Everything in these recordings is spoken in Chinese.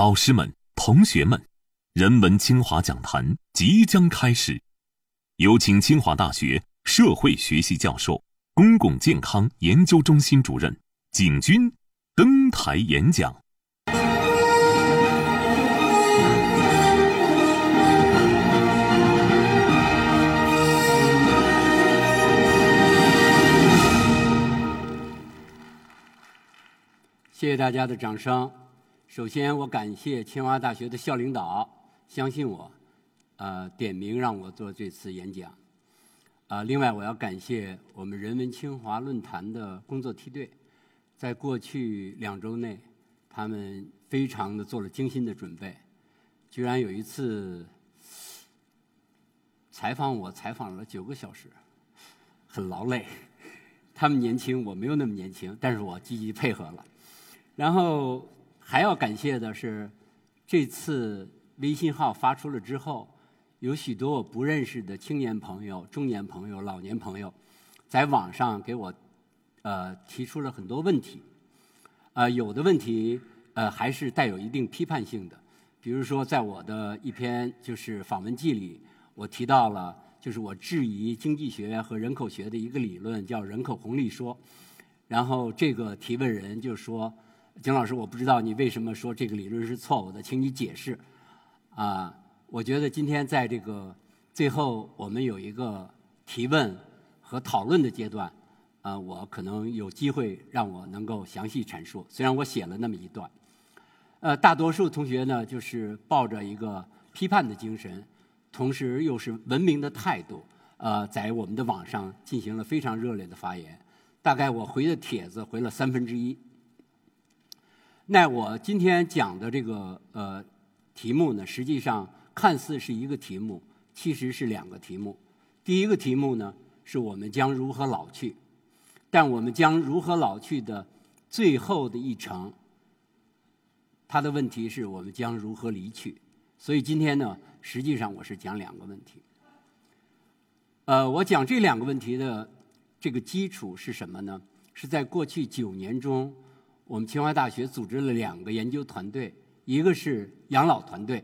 老师们、同学们，人文清华讲坛即将开始，有请清华大学社会学系教授、公共健康研究中心主任景军登台演讲。谢谢大家的掌声。首先，我感谢清华大学的校领导相信我，呃，点名让我做这次演讲。啊，另外我要感谢我们人文清华论坛的工作梯队，在过去两周内，他们非常的做了精心的准备，居然有一次采访我，采访了九个小时，很劳累。他们年轻，我没有那么年轻，但是我积极配合了。然后。还要感谢的是，这次微信号发出了之后，有许多我不认识的青年朋友、中年朋友、老年朋友，在网上给我呃提出了很多问题，呃，有的问题呃还是带有一定批判性的，比如说在我的一篇就是访问记里，我提到了就是我质疑经济学和人口学的一个理论，叫人口红利说，然后这个提问人就说。景老师，我不知道你为什么说这个理论是错误的，请你解释。啊，我觉得今天在这个最后，我们有一个提问和讨论的阶段，啊，我可能有机会让我能够详细阐述。虽然我写了那么一段，呃，大多数同学呢，就是抱着一个批判的精神，同时又是文明的态度，呃，在我们的网上进行了非常热烈的发言。大概我回的帖子回了三分之一。那我今天讲的这个呃题目呢，实际上看似是一个题目，其实是两个题目。第一个题目呢，是我们将如何老去，但我们将如何老去的最后的一程，它的问题是我们将如何离去。所以今天呢，实际上我是讲两个问题。呃，我讲这两个问题的这个基础是什么呢？是在过去九年中。我们清华大学组织了两个研究团队，一个是养老团队，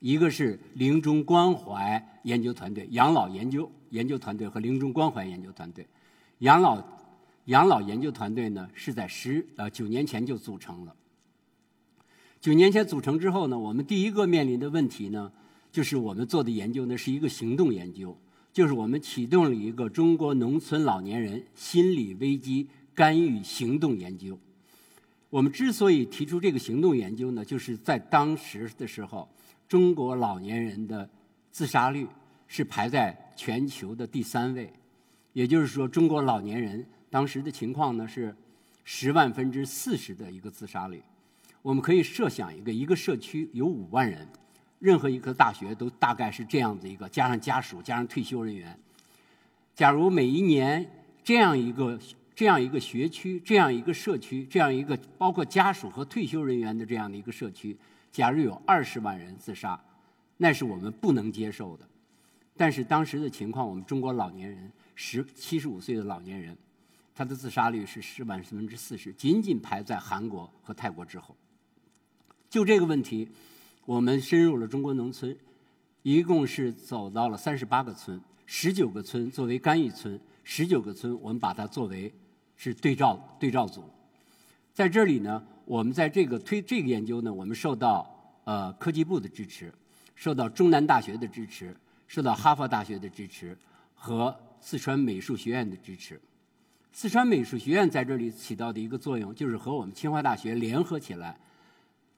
一个是临终关怀研究团队。养老研究研究团队和临终关怀研究团队，养老养老研究团队呢是在十呃九年前就组成了。九年前组成之后呢，我们第一个面临的问题呢，就是我们做的研究呢是一个行动研究，就是我们启动了一个中国农村老年人心理危机干预行动研究。我们之所以提出这个行动研究呢，就是在当时的时候，中国老年人的自杀率是排在全球的第三位，也就是说，中国老年人当时的情况呢是十万分之四十的一个自杀率。我们可以设想一个一个社区有五万人，任何一个大学都大概是这样子一个，加上家属，加上退休人员。假如每一年这样一个。这样一个学区，这样一个社区，这样一个包括家属和退休人员的这样的一个社区，假如有二十万人自杀，那是我们不能接受的。但是当时的情况，我们中国老年人十七十五岁的老年人，他的自杀率是十万分之四十，仅仅排在韩国和泰国之后。就这个问题，我们深入了中国农村，一共是走到了三十八个村，十九个村作为干预村，十九个村我们把它作为。是对照对照组，在这里呢，我们在这个推这个研究呢，我们受到呃科技部的支持，受到中南大学的支持，受到哈佛大学的支持和四川美术学院的支持。四川美术学院在这里起到的一个作用，就是和我们清华大学联合起来，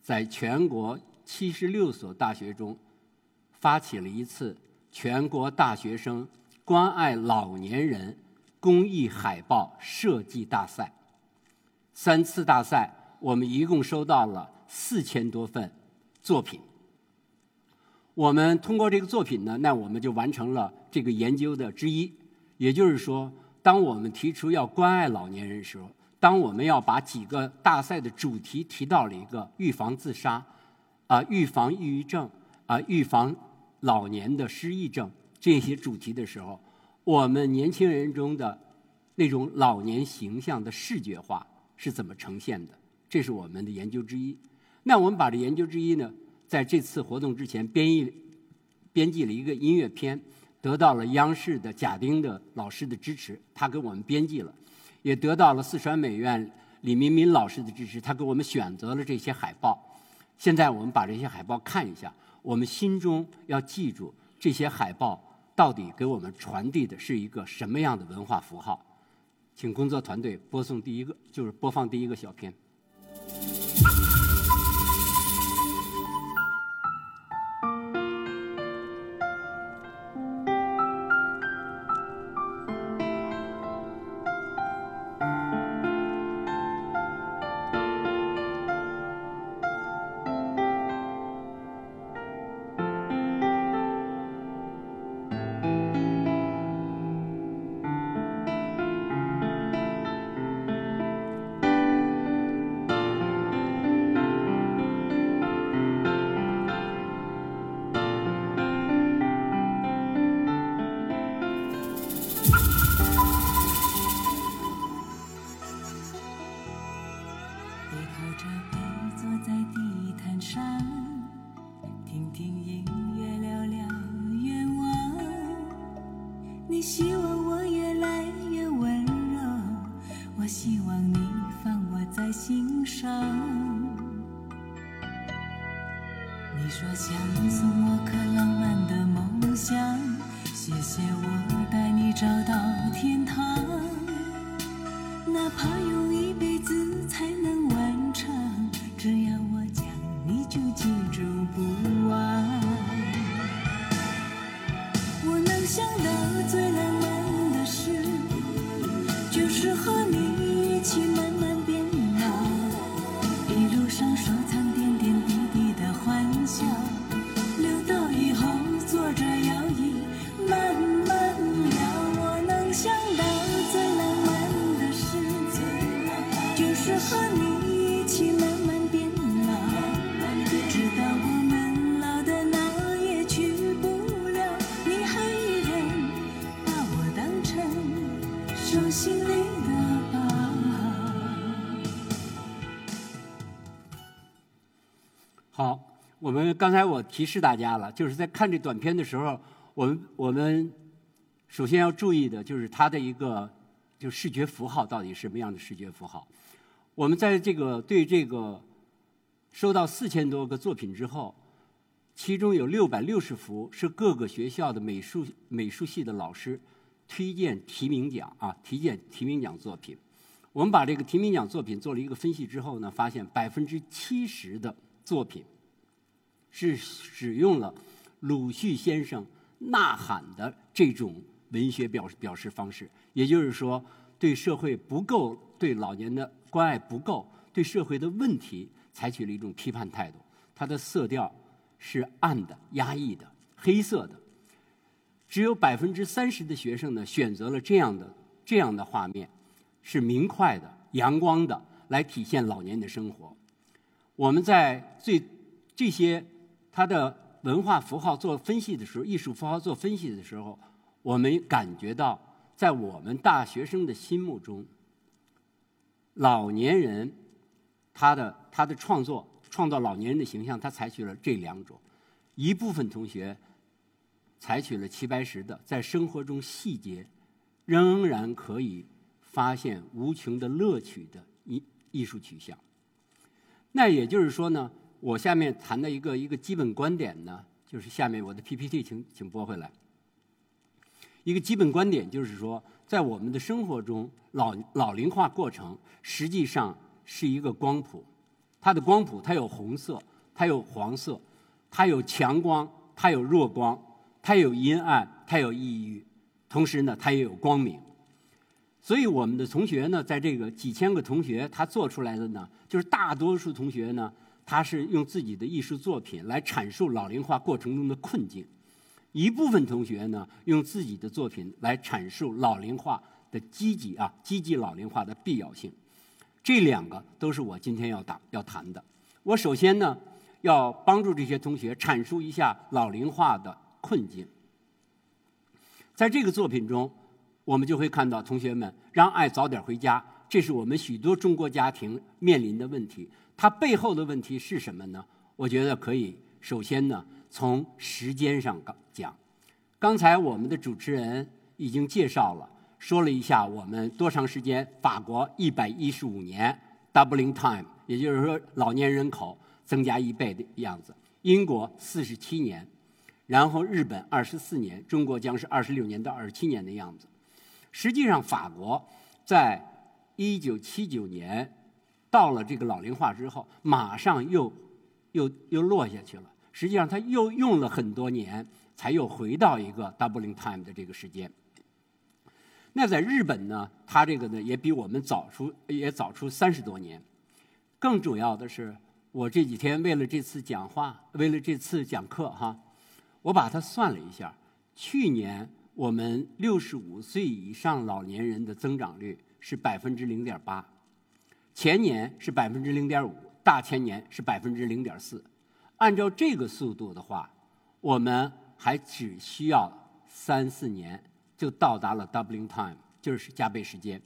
在全国七十六所大学中，发起了一次全国大学生关爱老年人。公益海报设计大赛，三次大赛，我们一共收到了四千多份作品。我们通过这个作品呢，那我们就完成了这个研究的之一。也就是说，当我们提出要关爱老年人的时候，当我们要把几个大赛的主题提到了一个预防自杀，啊，预防抑郁症，啊，预防老年的失忆症这些主题的时候。我们年轻人中的那种老年形象的视觉化是怎么呈现的？这是我们的研究之一。那我们把这研究之一呢，在这次活动之前编译编辑了一个音乐片，得到了央视的贾丁的老师的支持，他给我们编辑了，也得到了四川美院李明民老师的支持，他给我们选择了这些海报。现在我们把这些海报看一下，我们心中要记住这些海报到底给我们传递的是一个什么样的文化符号。请工作团队播送第一个，就是播放第一个小片。希望我越来越温柔我希望你放我在心上。你说想送我刚才我提示大家了，就是在看这短片的时候，我们我们首先要注意的就是它的一个就视觉符号到底什么样的视觉符号。我们在这个对这个收到四千多个作品之后，其中有六百六十幅是各个学校的美术美术系的老师推荐提名奖啊，推荐提名奖作品。我们把这个提名奖作品做了一个分析之后呢，发现百分之七十的作品。是使用了鲁迅先生呐喊的这种文学表表示方式，也就是说，对社会不够、对老年的关爱不够、对社会的问题采取了一种批判态度。它的色调是暗的、压抑的、黑色的。只有百分之三十的学生呢选择了这样的这样的画面，是明快的、阳光的，来体现老年的生活。我们在最这些。他的文化符号做分析的时候，艺术符号做分析的时候，我们感觉到，在我们大学生的心目中，老年人他的他的创作创造老年人的形象，他采取了这两种。一部分同学采取了齐白石的，在生活中细节仍然可以发现无穷的乐趣的艺艺术取向。那也就是说呢？我下面谈的一个一个基本观点呢，就是下面我的 PPT，请请拨回来。一个基本观点就是说，在我们的生活中，老老龄化过程实际上是一个光谱，它的光谱它有红色，它有黄色，它有强光，它有弱光，它有阴暗，它有抑郁，同时呢，它也有光明。所以我们的同学呢，在这个几千个同学他做出来的呢，就是大多数同学呢。他是用自己的艺术作品来阐述老龄化过程中的困境，一部分同学呢用自己的作品来阐述老龄化的积极啊积极老龄化的必要性，这两个都是我今天要打要谈的。我首先呢要帮助这些同学阐述一下老龄化的困境。在这个作品中，我们就会看到同学们让爱早点回家，这是我们许多中国家庭面临的问题。它背后的问题是什么呢？我觉得可以首先呢从时间上讲。刚才我们的主持人已经介绍了，说了一下我们多长时间？法国一百一十五年 doubling time，也就是说老年人口增加一倍的样子。英国四十七年，然后日本二十四年，中国将是二十六年到二十七年的样子。实际上，法国在一九七九年到了这个老龄化之后，马上又又又落下去了。实际上，他又用了很多年，才又回到一个 doubling time 的这个时间。那在日本呢，他这个呢也比我们早出也早出三十多年。更主要的是，我这几天为了这次讲话，为了这次讲课哈，我把它算了一下，去年。我们六十五岁以上老年人的增长率是百分之零点八，前年是百分之零点五，大前年是百分之零点四。按照这个速度的话，我们还只需要三四年就到达了 doubling time，就是加倍时间。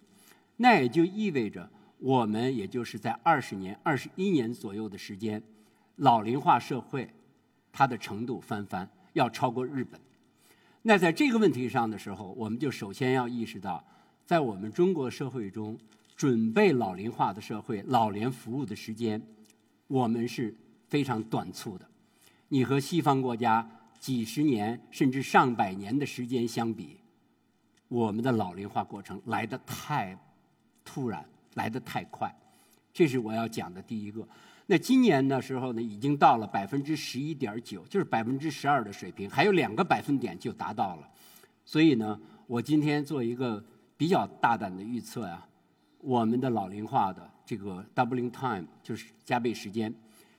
那也就意味着我们也就是在二十年、二十一年左右的时间，老龄化社会它的程度翻番，要超过日本。那在这个问题上的时候，我们就首先要意识到，在我们中国社会中，准备老龄化的社会、老年服务的时间，我们是非常短促的。你和西方国家几十年甚至上百年的时间相比，我们的老龄化过程来得太突然，来得太快，这是我要讲的第一个。那今年的时候呢，已经到了百分之十一点九，就是百分之十二的水平，还有两个百分点就达到了。所以呢，我今天做一个比较大胆的预测呀，我们的老龄化的这个 doubling time 就是加倍时间，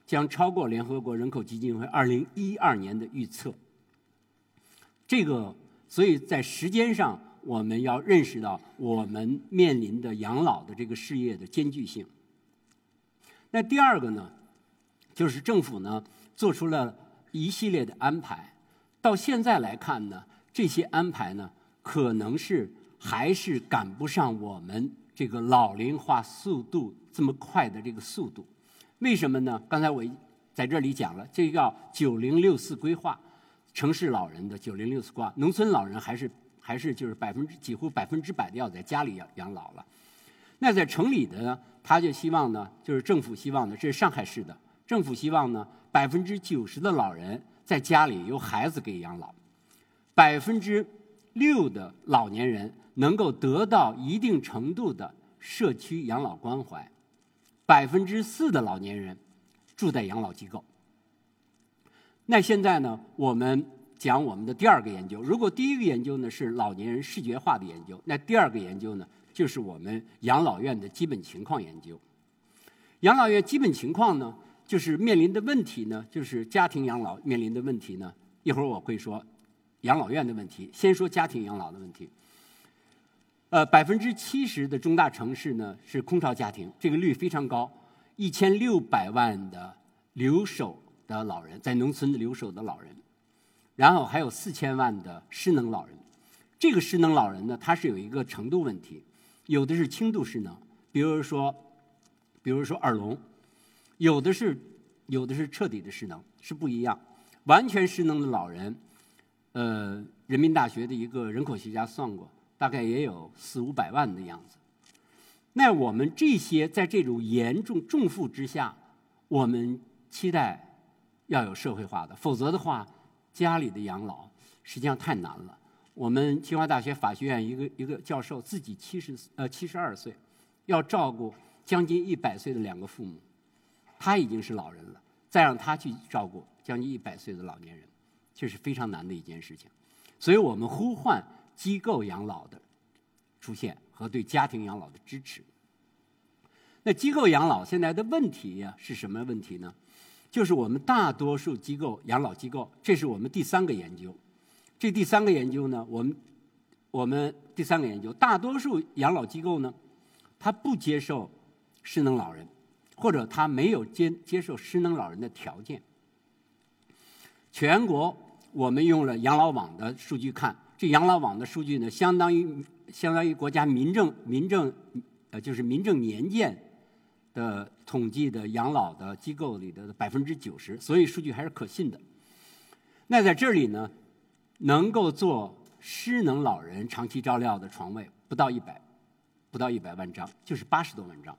将超过联合国人口基金会二零一二年的预测。这个，所以在时间上，我们要认识到我们面临的养老的这个事业的艰巨性。那第二个呢，就是政府呢做出了一系列的安排，到现在来看呢，这些安排呢可能是还是赶不上我们这个老龄化速度这么快的这个速度。为什么呢？刚才我在这里讲了，这叫“九零六四”规划，城市老人的“九零六四”规划，农村老人还是还是就是百分之几乎百分之百的要在家里养养老了。那在城里的呢，他就希望呢，就是政府希望呢，这是上海市的政府希望呢，百分之九十的老人在家里由孩子给养老，百分之六的老年人能够得到一定程度的社区养老关怀，百分之四的老年人住在养老机构。那现在呢，我们讲我们的第二个研究，如果第一个研究呢是老年人视觉化的研究，那第二个研究呢？就是我们养老院的基本情况研究。养老院基本情况呢，就是面临的问题呢，就是家庭养老面临的问题呢。一会儿我会说养老院的问题，先说家庭养老的问题。呃，百分之七十的中大城市呢是空巢家庭，这个率非常高，一千六百万的留守的老人，在农村的留守的老人，然后还有四千万的失能老人。这个失能老人呢，他是有一个程度问题。有的是轻度失能，比如说，比如说耳聋；有的是，有的是彻底的失能，是不一样。完全失能的老人，呃，人民大学的一个人口学家算过，大概也有四五百万的样子。那我们这些在这种严重重负之下，我们期待要有社会化的，否则的话，家里的养老实际上太难了。我们清华大学法学院一个一个教授自己七十呃七十二岁，要照顾将近一百岁的两个父母，他已经是老人了，再让他去照顾将近一百岁的老年人，这是非常难的一件事情。所以我们呼唤机构养老的出现和对家庭养老的支持。那机构养老现在的问题呀是什么问题呢？就是我们大多数机构养老机构，这是我们第三个研究。这第三个研究呢，我们我们第三个研究，大多数养老机构呢，他不接受失能老人，或者他没有接接受失能老人的条件。全国我们用了养老网的数据看，这养老网的数据呢，相当于相当于国家民政民政呃就是民政年鉴的统计的养老的机构里的百分之九十，所以数据还是可信的。那在这里呢，能够做失能老人长期照料的床位不到一百，不到一百万张，就是八十多万张。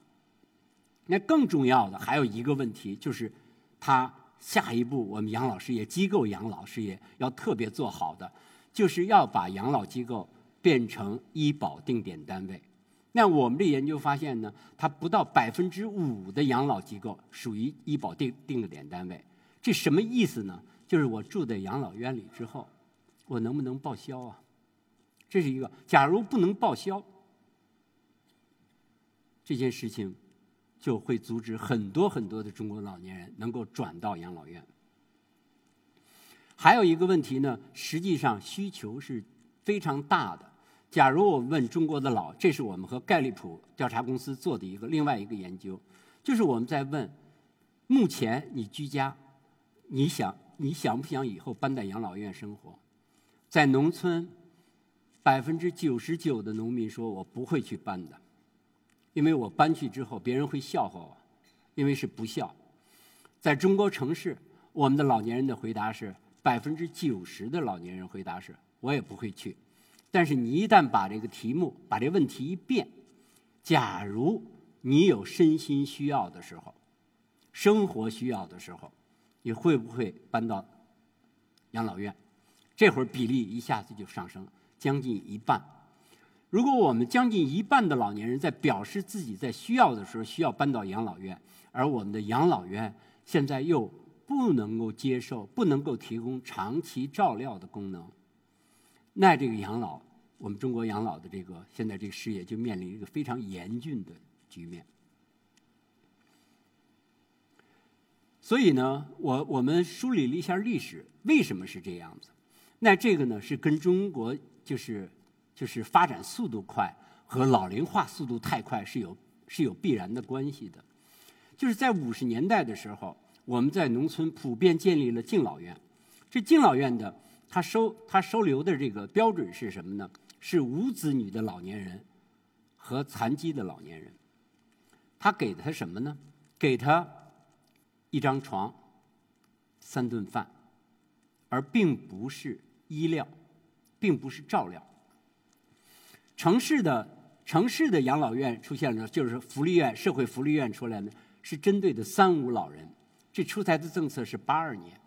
那更重要的还有一个问题，就是他下一步我们养老事业机构养老事业要特别做好的，就是要把养老机构变成医保定点单位。那我们的研究发现呢，它不到百分之五的养老机构属于医保定定点单位。这什么意思呢？就是我住在养老院里之后，我能不能报销啊？这是一个。假如不能报销，这件事情。就会阻止很多很多的中国老年人能够转到养老院。还有一个问题呢，实际上需求是非常大的。假如我问中国的老，这是我们和盖利普调查公司做的一个另外一个研究，就是我们在问：目前你居家，你想你想不想以后搬到养老院生活？在农村，百分之九十九的农民说我不会去搬的。因为我搬去之后，别人会笑话我，因为是不孝。在中国城市，我们的老年人的回答是百分之九十的老年人回答是我也不会去。但是你一旦把这个题目、把这问题一变，假如你有身心需要的时候，生活需要的时候，你会不会搬到养老院？这会儿比例一下子就上升了，将近一半。如果我们将近一半的老年人在表示自己在需要的时候需要搬到养老院，而我们的养老院现在又不能够接受、不能够提供长期照料的功能，那这个养老，我们中国养老的这个现在这个事业就面临一个非常严峻的局面。所以呢，我我们梳理了一下历史，为什么是这样子？那这个呢，是跟中国就是。就是发展速度快和老龄化速度太快是有是有必然的关系的。就是在五十年代的时候，我们在农村普遍建立了敬老院。这敬老院的他收他收留的这个标准是什么呢？是无子女的老年人和残疾的老年人。他给他什么呢？给他一张床、三顿饭，而并不是医疗，并不是照料。城市的城市的养老院出现了，就是福利院、社会福利院出来呢，是针对的三无老人。这出台的政策是八二年，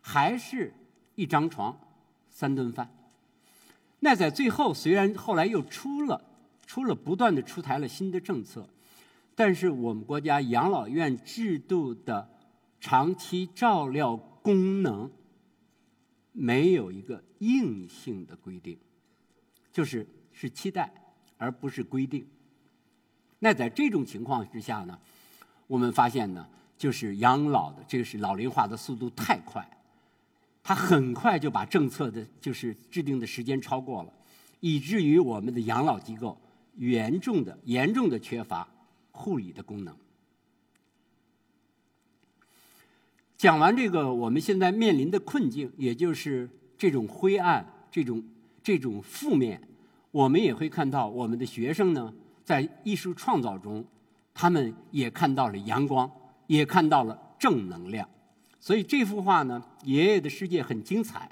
还是一张床、三顿饭。那在最后，虽然后来又出了出了不断的出台了新的政策，但是我们国家养老院制度的长期照料功能没有一个硬性的规定，就是。是期待，而不是规定。那在这种情况之下呢，我们发现呢，就是养老的这个是老龄化的速度太快，它很快就把政策的就是制定的时间超过了，以至于我们的养老机构严重的严重的缺乏护理的功能。讲完这个，我们现在面临的困境，也就是这种灰暗、这种这种负面。我们也会看到，我们的学生呢，在艺术创造中，他们也看到了阳光，也看到了正能量。所以这幅画呢，《爷爷的世界》很精彩，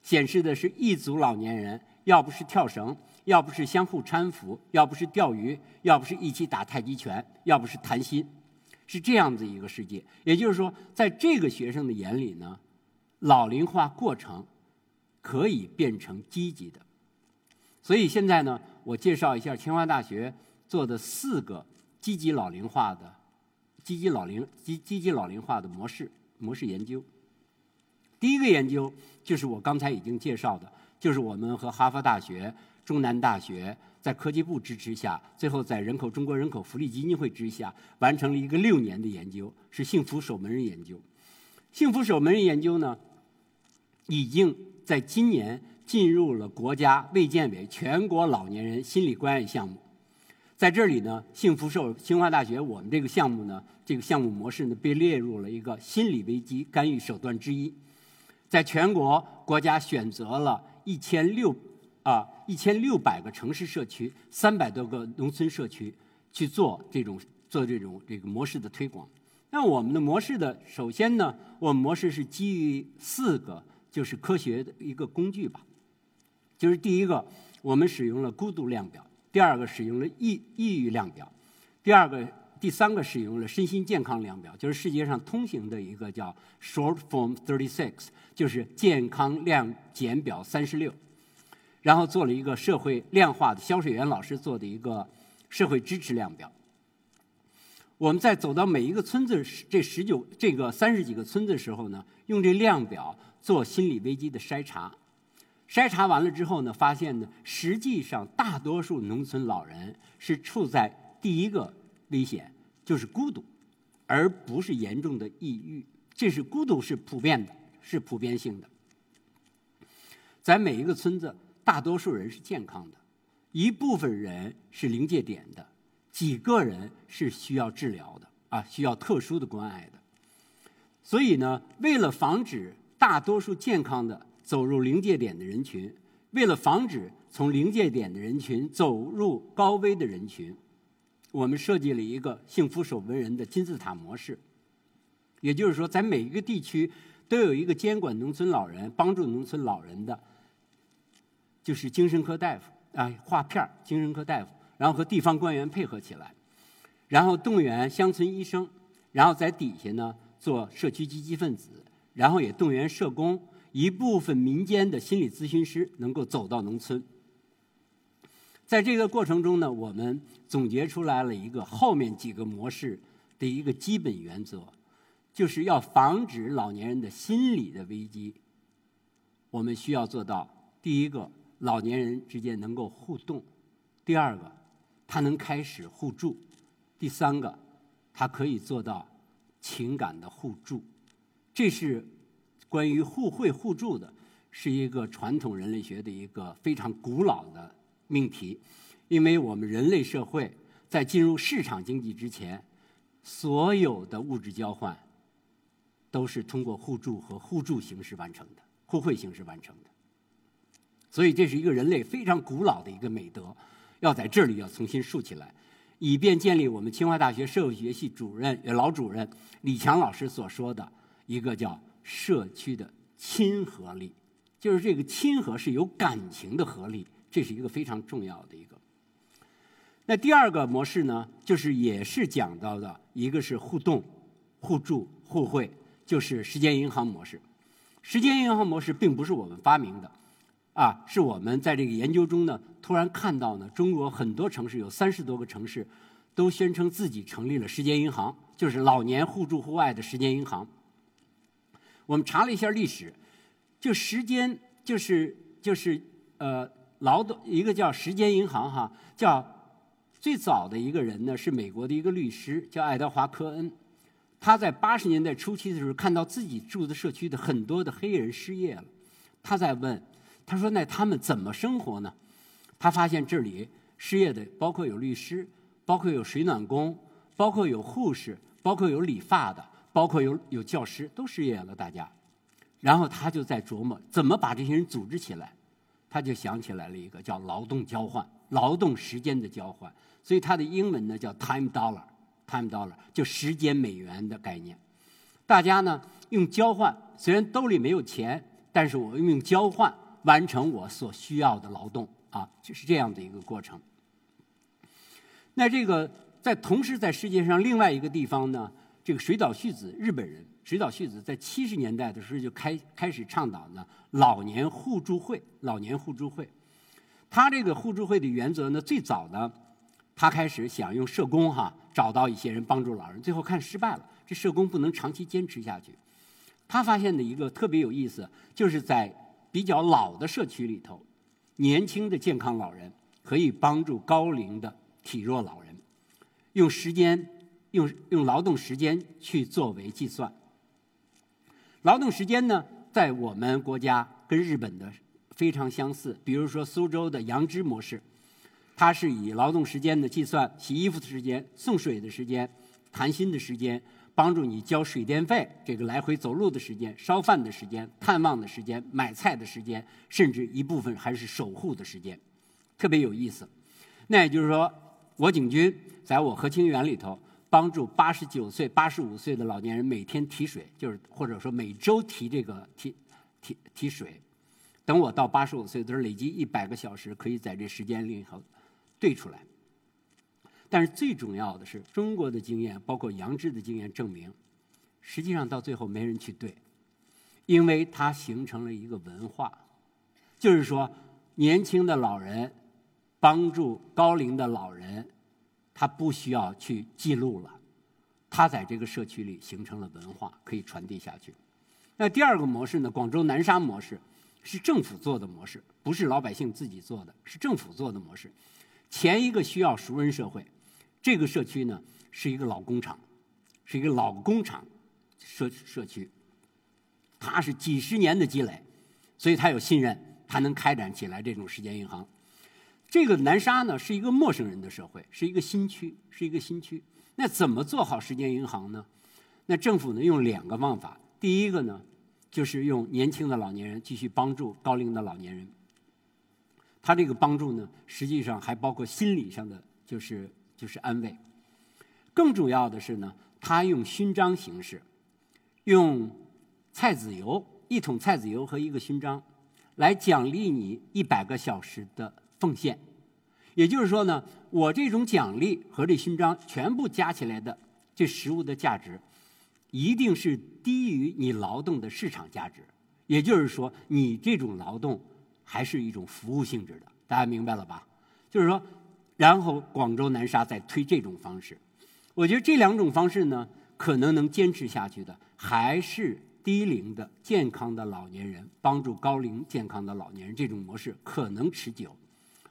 显示的是一组老年人，要不是跳绳，要不是相互搀扶，要不是钓鱼，要不是一起打太极拳，要不是谈心，是这样子一个世界。也就是说，在这个学生的眼里呢，老龄化过程可以变成积极的。所以现在呢，我介绍一下清华大学做的四个积极老龄化的、积极老龄、积积极老龄化的模式模式研究。第一个研究就是我刚才已经介绍的，就是我们和哈佛大学、中南大学在科技部支持下，最后在人口中国人口福利基金会之下，完成了一个六年的研究，是幸福守门人研究。幸福守门人研究呢，已经在今年。进入了国家卫健委全国老年人心理关爱项目，在这里呢，幸福寿清华大学我们这个项目呢，这个项目模式呢，被列入了一个心理危机干预手段之一，在全国国家选择了一千六啊一千六百个城市社区，三百多个农村社区去做这种做这种这个模式的推广。那我们的模式的，首先呢，我们模式是基于四个，就是科学的一个工具吧。就是第一个，我们使用了孤独量表；第二个使用了抑抑郁量表；第二个、第三个使用了身心健康量表，就是世界上通行的一个叫 Short Form Thirty Six，就是健康量检表三十六。然后做了一个社会量化的，肖水元老师做的一个社会支持量表。我们在走到每一个村子这十九这个三十几个村子的时候呢，用这量表做心理危机的筛查。筛查完了之后呢，发现呢，实际上大多数农村老人是处在第一个危险，就是孤独，而不是严重的抑郁。这是孤独是普遍的，是普遍性的。在每一个村子，大多数人是健康的，一部分人是临界点的。几个人是需要治疗的啊，需要特殊的关爱的。所以呢，为了防止大多数健康的走入临界点的人群，为了防止从临界点的人群走入高危的人群，我们设计了一个幸福守门人的金字塔模式。也就是说，在每一个地区都有一个监管农村老人、帮助农村老人的，就是精神科大夫啊，划片儿精神科大夫。然后和地方官员配合起来，然后动员乡村医生，然后在底下呢做社区积极分子，然后也动员社工，一部分民间的心理咨询师能够走到农村。在这个过程中呢，我们总结出来了一个后面几个模式的一个基本原则，就是要防止老年人的心理的危机。我们需要做到第一个，老年人之间能够互动；第二个。他能开始互助，第三个，他可以做到情感的互助，这是关于互惠互助的，是一个传统人类学的一个非常古老的命题，因为我们人类社会在进入市场经济之前，所有的物质交换都是通过互助和互助形式完成的，互惠形式完成的，所以这是一个人类非常古老的一个美德。要在这里要重新竖起来，以便建立我们清华大学社会学系主任老主任李强老师所说的一个叫社区的亲和力，就是这个亲和是有感情的合力，这是一个非常重要的一个。那第二个模式呢，就是也是讲到的一个是互动、互助、互惠，就是时间银行模式。时间银行模式并不是我们发明的。啊，是我们在这个研究中呢，突然看到呢，中国很多城市有三十多个城市，都宣称自己成立了时间银行，就是老年互助互爱的时间银行。我们查了一下历史，就时间就是就是呃劳动一个叫时间银行哈，叫最早的一个人呢是美国的一个律师叫爱德华科恩，他在八十年代初期的时候看到自己住的社区的很多的黑人失业了，他在问。他说：“那他们怎么生活呢？”他发现这里失业的包括有律师，包括有水暖工，包括有护士，包括有理发的，包括有有教师，都失业了。大家，然后他就在琢磨怎么把这些人组织起来。他就想起来了一个叫劳动交换，劳动时间的交换。所以他的英文呢叫 time dollar，time dollar 就时间美元的概念。大家呢用交换，虽然兜里没有钱，但是我用交换。完成我所需要的劳动啊，就是这样的一个过程。那这个在同时在世界上另外一个地方呢，这个水岛旭子日本人水岛旭子在七十年代的时候就开开始倡导呢老年互助会，老年互助会。他这个互助会的原则呢，最早呢，他开始想用社工哈找到一些人帮助老人，最后看失败了，这社工不能长期坚持下去。他发现的一个特别有意思，就是在比较老的社区里头，年轻的健康老人可以帮助高龄的体弱老人，用时间用用劳动时间去作为计算。劳动时间呢，在我们国家跟日本的非常相似。比如说苏州的杨枝模式，它是以劳动时间的计算，洗衣服的时间、送水的时间、谈心的时间。帮助你交水电费，这个来回走路的时间、烧饭的时间、探望的时间、买菜的时间，甚至一部分还是守护的时间，特别有意思。那也就是说，我景军在我和清园里头帮助八十九岁、八十五岁的老年人每天提水，就是或者说每周提这个提提提水。等我到八十五岁的时候，累积一百个小时，可以在这时间里头对出来。但是最重要的是，中国的经验，包括杨志的经验证明，实际上到最后没人去对，因为它形成了一个文化，就是说，年轻的老人帮助高龄的老人，他不需要去记录了，他在这个社区里形成了文化，可以传递下去。那第二个模式呢？广州南沙模式。是政府做的模式，不是老百姓自己做的，是政府做的模式。前一个需要熟人社会，这个社区呢是一个老工厂，是一个老工厂社社区，它是几十年的积累，所以它有信任，它能开展起来这种时间银行。这个南沙呢是一个陌生人的社会，是一个新区，是一个新区。那怎么做好时间银行呢？那政府呢用两个方法，第一个呢。就是用年轻的老年人继续帮助高龄的老年人。他这个帮助呢，实际上还包括心理上的，就是就是安慰。更主要的是呢，他用勋章形式，用菜籽油一桶菜籽油和一个勋章，来奖励你一百个小时的奉献。也就是说呢，我这种奖励和这勋章全部加起来的这实物的价值。一定是低于你劳动的市场价值，也就是说，你这种劳动还是一种服务性质的，大家明白了吧？就是说，然后广州南沙在推这种方式，我觉得这两种方式呢，可能能坚持下去的，还是低龄的健康的老年人帮助高龄健康的老年人这种模式可能持久。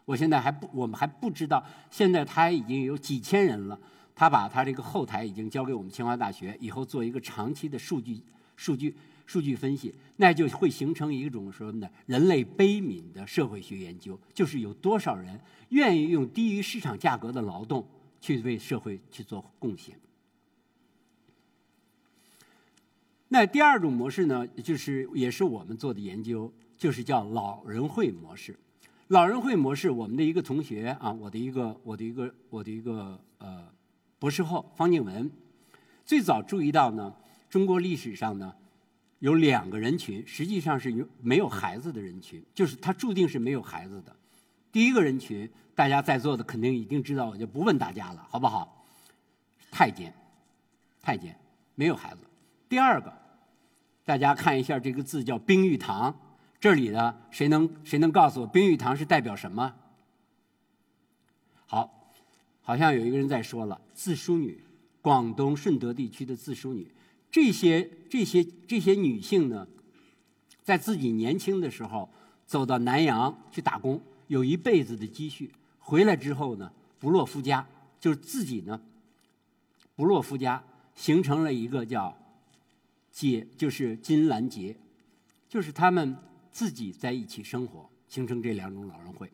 我现在还不，我们还不知道，现在他已经有几千人了。他把他这个后台已经交给我们清华大学，以后做一个长期的数据、数据、数据分析，那就会形成一种什么呢？人类悲悯的社会学研究，就是有多少人愿意用低于市场价格的劳动去为社会去做贡献。那第二种模式呢，就是也是我们做的研究，就是叫老人会模式。老人会模式，我们的一个同学啊，我的一个，我的一个，我的一个呃。博士后方静文最早注意到呢，中国历史上呢有两个人群，实际上是有没有孩子的人群，就是他注定是没有孩子的。第一个人群，大家在座的肯定已经知道，我就不问大家了，好不好？太监，太监没有孩子。第二个，大家看一下这个字叫冰玉堂，这里的谁能谁能告诉我冰玉堂是代表什么？好。好像有一个人在说了，自梳女，广东顺德地区的自梳女，这些这些这些女性呢，在自己年轻的时候走到南洋去打工，有一辈子的积蓄，回来之后呢，不落夫家，就是自己呢，不落夫家，形成了一个叫结，就是金兰结，就是他们自己在一起生活，形成这两种老人会。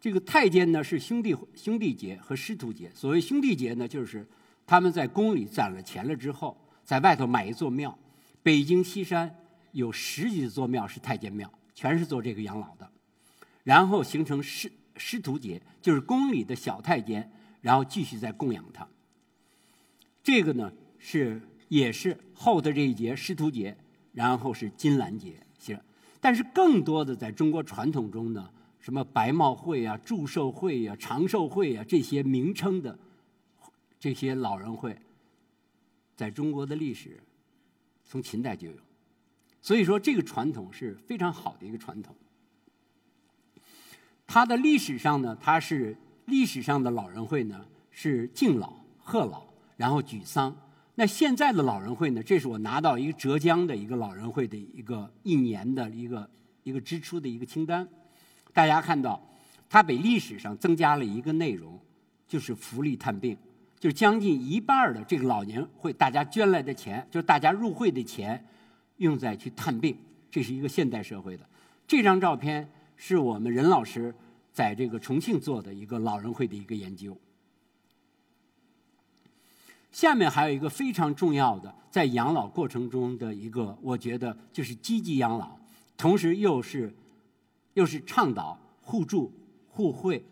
这个太监呢是兄弟兄弟节和师徒节。所谓兄弟节呢，就是他们在宫里攒了钱了之后，在外头买一座庙。北京西山有十几座庙是太监庙，全是做这个养老的。然后形成师师徒节，就是宫里的小太监，然后继续在供养他。这个呢是也是后的这一节师徒节，然后是金兰节，行。但是更多的在中国传统中呢。什么白帽会啊、祝寿会呀、长寿会呀，这些名称的这些老人会，在中国的历史从秦代就有，所以说这个传统是非常好的一个传统。它的历史上呢，它是历史上的老人会呢是敬老、贺老，然后举丧。那现在的老人会呢，这是我拿到一个浙江的一个老人会的一个一年的一个一个支出的一个清单。大家看到，它比历史上增加了一个内容，就是福利探病，就是将近一半的这个老年会大家捐来的钱，就是大家入会的钱，用在去探病，这是一个现代社会的。这张照片是我们任老师在这个重庆做的一个老人会的一个研究。下面还有一个非常重要的，在养老过程中的一个，我觉得就是积极养老，同时又是。又是倡导互助互惠、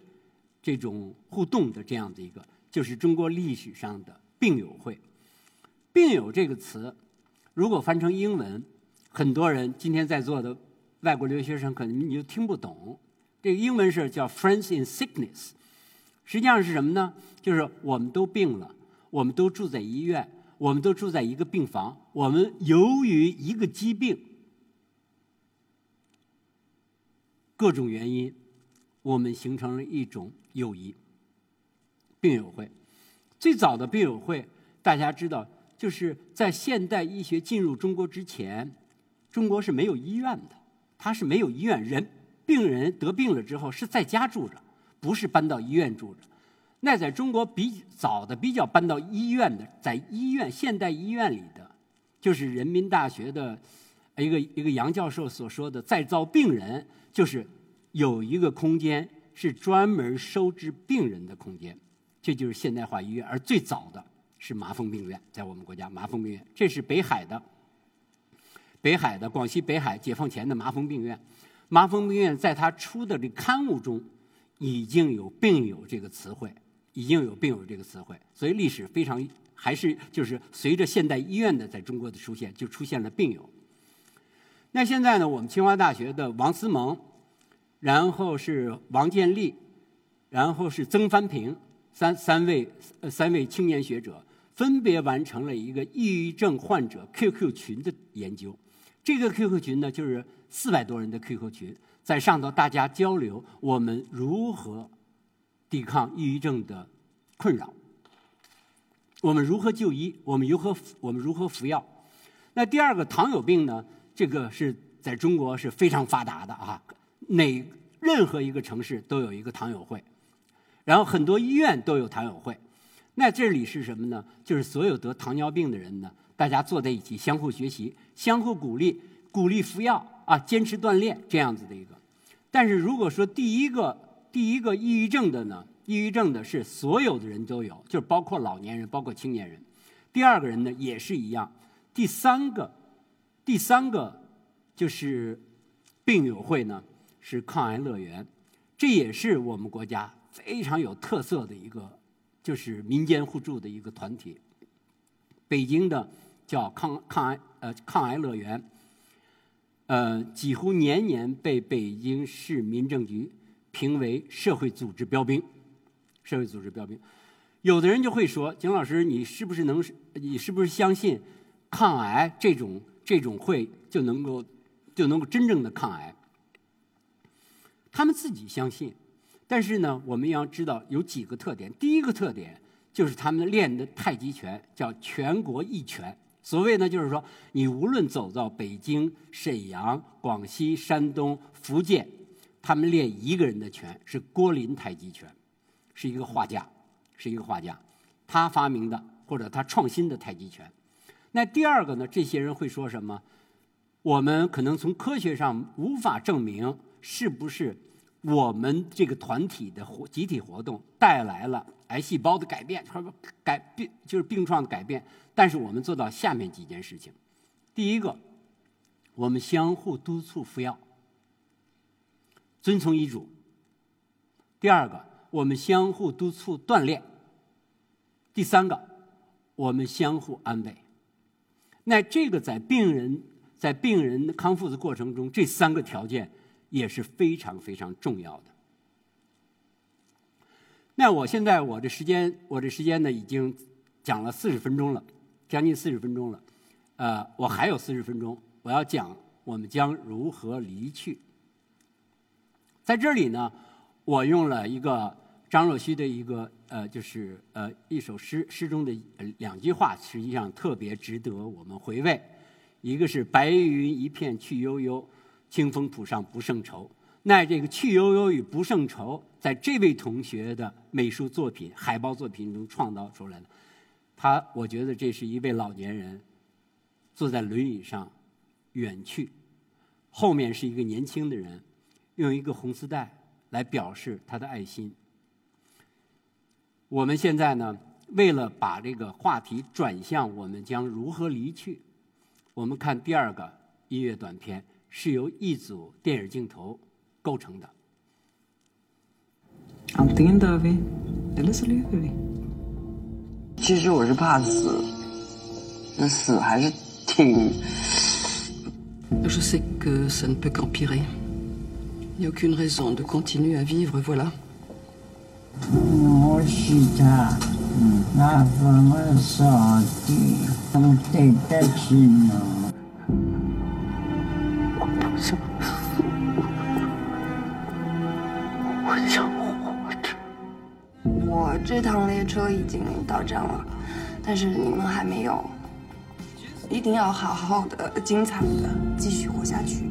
这种互动的这样的一个，就是中国历史上的病友会。病友这个词，如果翻成英文，很多人今天在座的外国留学生可能你就听不懂。这个英文是叫 “friends in sickness”，实际上是什么呢？就是我们都病了，我们都住在医院，我们都住在一个病房，我们由于一个疾病，各种原因，我们形成了一种友谊。病友会，最早的病友会，大家知道，就是在现代医学进入中国之前，中国是没有医院的，它是没有医院人。病人得病了之后是在家住着，不是搬到医院住着。那在中国比早的比较搬到医院的，在医院现代医院里的，就是人民大学的一个一个杨教授所说的再造病人，就是有一个空间是专门收治病人的空间，这就是现代化医院。而最早的是麻风病院，在我们国家麻风病院，这是北海的北海的广西北海解放前的麻风病院。麻风病院在他出的这刊物中，已经有“病友”这个词汇，已经有“病友”这个词汇，所以历史非常还是就是随着现代医院的在中国的出现，就出现了病友。那现在呢，我们清华大学的王思蒙，然后是王建立，然后是曾凡平三三位呃三位青年学者，分别完成了一个抑郁症患者 QQ 群的研究。这个 QQ 群呢，就是四百多人的 QQ 群，在上头大家交流我们如何抵抗抑郁症的困扰，我们如何就医，我们如何我们如何服药。那第二个糖友病呢，这个是在中国是非常发达的啊，哪任何一个城市都有一个糖友会，然后很多医院都有糖友会。那这里是什么呢？就是所有得糖尿病的人呢。大家坐在一起，相互学习，相互鼓励，鼓励服药啊，坚持锻炼，这样子的一个。但是如果说第一个第一个抑郁症的呢，抑郁症的是所有的人都有，就是包括老年人，包括青年人。第二个人呢也是一样。第三个，第三个就是病友会呢是抗癌乐园，这也是我们国家非常有特色的一个，就是民间互助的一个团体。北京的。叫抗抗癌呃抗癌乐园，呃几乎年年被北京市民政局评为社会组织标兵，社会组织标兵。有的人就会说：“景老师，你是不是能？你是不是相信抗癌这种这种会就能够就能够真正的抗癌？”他们自己相信，但是呢，我们要知道有几个特点。第一个特点就是他们练的太极拳叫全国一拳。所谓呢，就是说，你无论走到北京、沈阳、广西、山东、福建，他们练一个人的拳是郭林太极拳，是一个画家，是一个画家，他发明的或者他创新的太极拳。那第二个呢，这些人会说什么？我们可能从科学上无法证明是不是我们这个团体的活集体活动带来了癌细胞的改变，或者改病就是病状的改变。但是我们做到下面几件事情：第一个，我们相互督促服药，遵从医嘱；第二个，我们相互督促锻炼；第三个，我们相互安慰。那这个在病人在病人康复的过程中，这三个条件也是非常非常重要的。那我现在我的时间，我的时间呢，已经讲了四十分钟了。将近四十分钟了，呃，我还有四十分钟，我要讲我们将如何离去。在这里呢，我用了一个张若虚的一个呃，就是呃一首诗，诗中的两句话，实际上特别值得我们回味。一个是“白云一片去悠悠，清风浦上不胜愁”。那这个“去悠悠”与“不胜愁”，在这位同学的美术作品、海报作品中创造出来的。他，我觉得这是一位老年人，坐在轮椅上远去，后面是一个年轻的人，用一个红丝带来表示他的爱心。我们现在呢，为了把这个话题转向我们将如何离去，我们看第二个音乐短片是由一组电影镜头构成的。其实我是怕死，那死还是挺。Je sais que ça ne peut qu'empirer. Il n'y a aucune raison de continuer à vivre, voilà. 我是他，那份我傻的，我对得起呢。我这趟列车已经到站了，但是你们还没有，一定要好好的、精彩的继续活下去。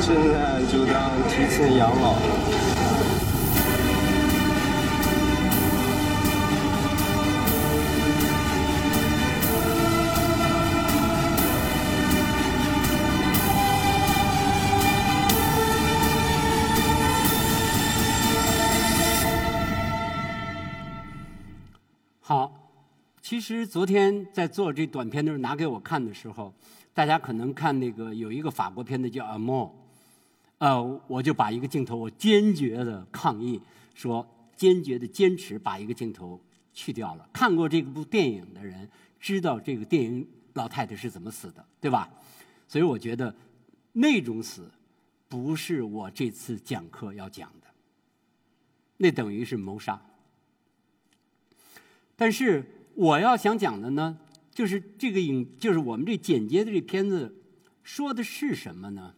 现在就当提前养老。好，其实昨天在做这短片的时候拿给我看的时候，大家可能看那个有一个法国片子叫《Amour》，呃，我就把一个镜头我坚决的抗议，说坚决的坚持把一个镜头去掉了。看过这部电影的人知道这个电影老太太是怎么死的，对吧？所以我觉得那种死不是我这次讲课要讲的，那等于是谋杀。但是我要想讲的呢，就是这个影，就是我们这剪接的这片子说的是什么呢？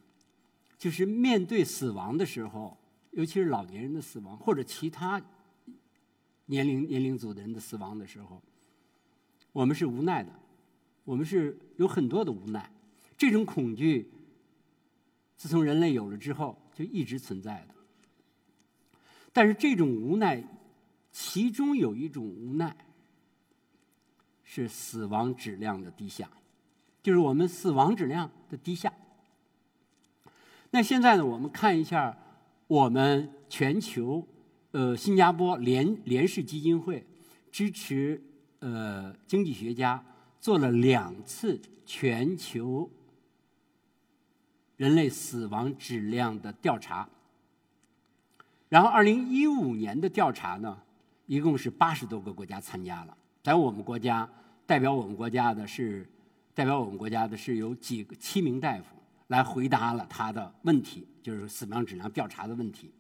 就是面对死亡的时候，尤其是老年人的死亡，或者其他年龄年龄组的人的死亡的时候，我们是无奈的，我们是有很多的无奈。这种恐惧，自从人类有了之后，就一直存在的。但是这种无奈，其中有一种无奈。是死亡质量的低下，就是我们死亡质量的低下。那现在呢，我们看一下我们全球呃新加坡联联世基金会支持呃经济学家做了两次全球人类死亡质量的调查，然后二零一五年的调查呢，一共是八十多个国家参加了。在我们国家，代表我们国家的是，代表我们国家的是有几个七名大夫来回答了他的问题，就是死亡质量调查的问题。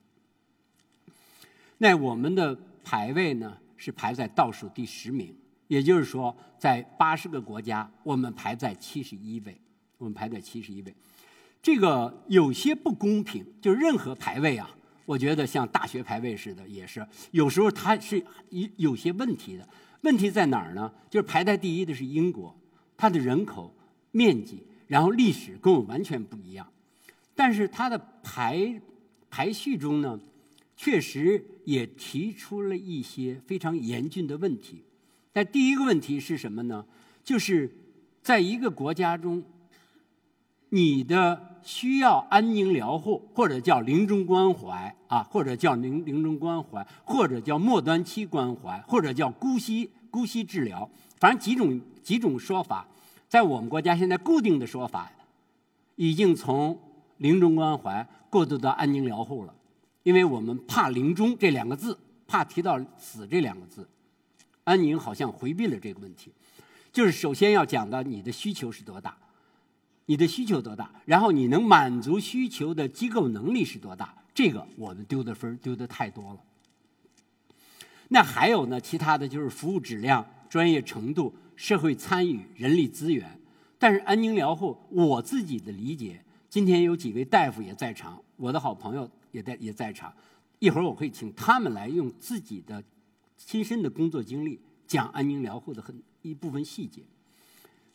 那我们的排位呢是排在倒数第十名，也就是说，在八十个国家，我们排在七十一位，我们排在七十一位。这个有些不公平，就任何排位啊，我觉得像大学排位似的，也是有时候它是有有些问题的。问题在哪儿呢？就是排在第一的是英国，它的人口、面积，然后历史跟我们完全不一样。但是它的排排序中呢，确实也提出了一些非常严峻的问题。那第一个问题是什么呢？就是在一个国家中，你的需要安宁疗护，或者叫临终关怀啊，或者叫临临终关怀，或者叫末端期关怀，或者叫姑息姑息治疗，反正几种几种说法，在我们国家现在固定的说法，已经从临终关怀过渡到安宁疗护了，因为我们怕临终这两个字，怕提到死这两个字，安宁好像回避了这个问题，就是首先要讲到你的需求是多大。你的需求多大？然后你能满足需求的机构能力是多大？这个我们丢的分丢的太多了。那还有呢？其他的就是服务质量、专业程度、社会参与、人力资源。但是安宁疗护，我自己的理解，今天有几位大夫也在场，我的好朋友也在也在场。一会儿我会请他们来用自己的亲身的工作经历讲安宁疗护的很一部分细节。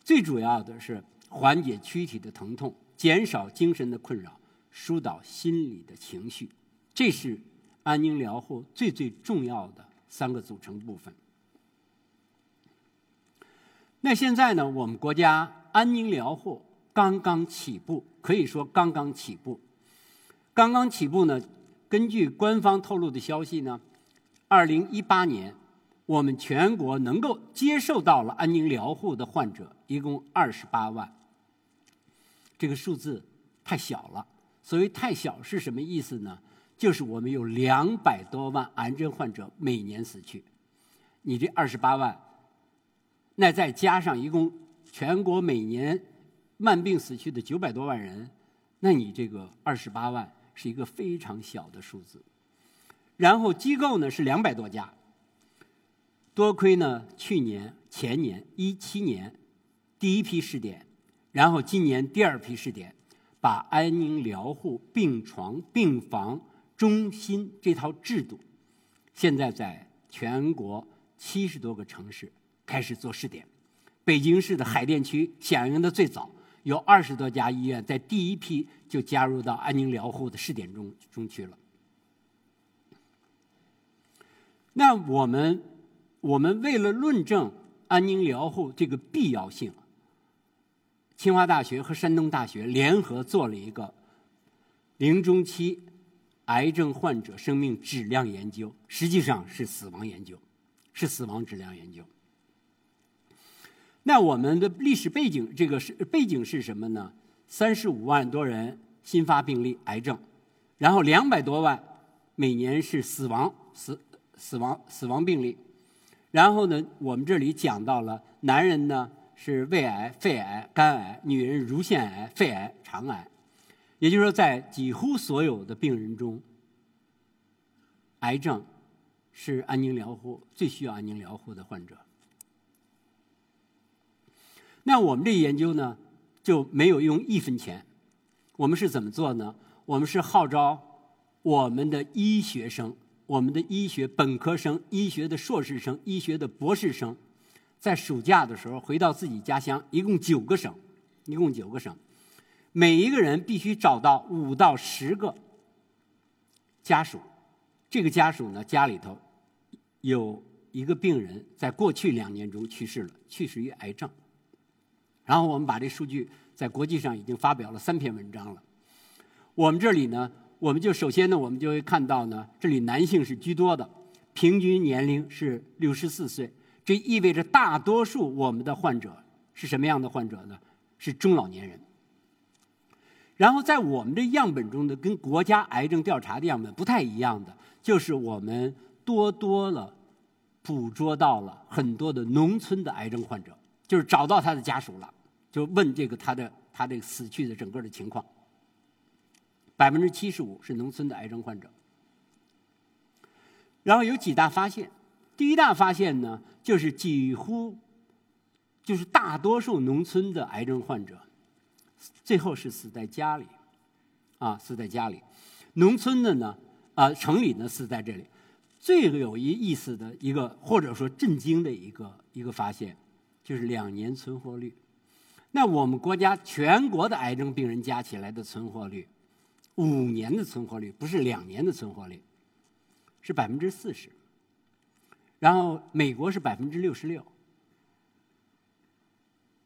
最主要的是。缓解躯体的疼痛，减少精神的困扰，疏导心理的情绪，这是安宁疗护最最重要的三个组成部分。那现在呢，我们国家安宁疗护刚刚起步，可以说刚刚起步。刚刚起步呢，根据官方透露的消息呢，二零一八年，我们全国能够接受到了安宁疗护的患者一共二十八万。这个数字太小了。所谓太小是什么意思呢？就是我们有两百多万癌症患者每年死去，你这二十八万，那再加上一共全国每年慢病死去的九百多万人，那你这个二十八万是一个非常小的数字。然后机构呢是两百多家，多亏呢去年前年一七年第一批试点，然后今年第二批试点，把安宁疗护病床病房。中心这套制度，现在在全国七十多个城市开始做试点。北京市的海淀区响应的最早，有二十多家医院在第一批就加入到安宁疗护的试点中中去了。那我们我们为了论证安宁疗护这个必要性，清华大学和山东大学联合做了一个临终期。癌症患者生命质量研究实际上是死亡研究，是死亡质量研究。那我们的历史背景，这个是背景是什么呢？三十五万多人新发病例癌症，然后两百多万每年是死亡死死亡死亡病例，然后呢，我们这里讲到了男人呢是胃癌、肺癌、肝癌，女人乳腺癌、肺癌、肠癌。也就是说，在几乎所有的病人中，癌症是安宁疗护最需要安宁疗护的患者。那我们这研究呢，就没有用一分钱。我们是怎么做呢？我们是号召我们的医学生、我们的医学本科生、医学的硕士生、医学的博士生，在暑假的时候回到自己家乡，一共九个省，一共九个省。每一个人必须找到五到十个家属，这个家属呢，家里头有一个病人在过去两年中去世了，去世于癌症。然后我们把这数据在国际上已经发表了三篇文章了。我们这里呢，我们就首先呢，我们就会看到呢，这里男性是居多的，平均年龄是六十四岁，这意味着大多数我们的患者是什么样的患者呢？是中老年人。然后在我们的样本中呢，跟国家癌症调查的样本不太一样的，就是我们多多了捕捉到了很多的农村的癌症患者，就是找到他的家属了，就问这个他的他这个死去的整个的情况。百分之七十五是农村的癌症患者。然后有几大发现，第一大发现呢，就是几乎就是大多数农村的癌症患者。最后是死在家里，啊，死在家里。农村的呢，啊，城里呢死在这里。最有意意思的一个，或者说震惊的一个一个发现，就是两年存活率。那我们国家全国的癌症病人加起来的存活率，五年的存活率不是两年的存活率，是百分之四十。然后美国是百分之六十六。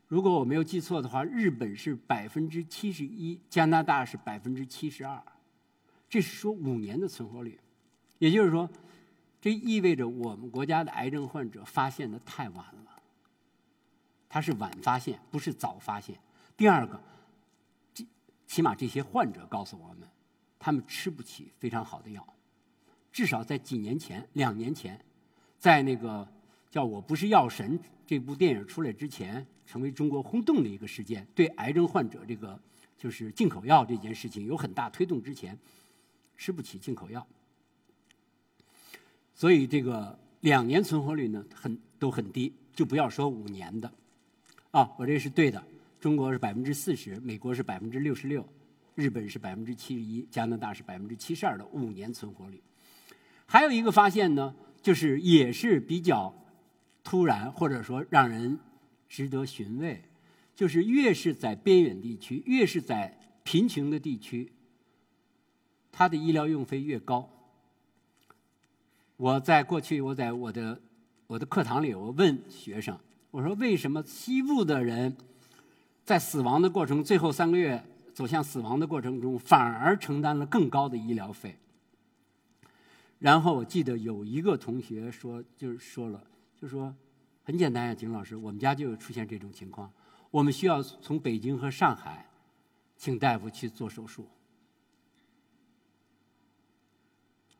如果我没有记错的话，日本是百分之七十一，加拿大是百分之七十二，这是说五年的存活率，也就是说，这意味着我们国家的癌症患者发现的太晚了，他是晚发现，不是早发现。第二个，这起码这些患者告诉我们，他们吃不起非常好的药，至少在几年前、两年前，在那个叫我不是药神这部电影出来之前。成为中国轰动的一个事件，对癌症患者这个就是进口药这件事情有很大推动。之前吃不起进口药，所以这个两年存活率呢很都很低，就不要说五年的。啊，我这是对的，中国是百分之四十，美国是百分之六十六，日本是百分之七十一，加拿大是百分之七十二的五年存活率。还有一个发现呢，就是也是比较突然，或者说让人。值得寻味，就是越是在边远地区，越是在贫穷的地区，他的医疗用费越高。我在过去，我在我的我的课堂里，我问学生，我说为什么西部的人在死亡的过程最后三个月走向死亡的过程中，反而承担了更高的医疗费？然后我记得有一个同学说，就是说了，就说很简单呀，景老师，我们家就出现这种情况，我们需要从北京和上海请大夫去做手术。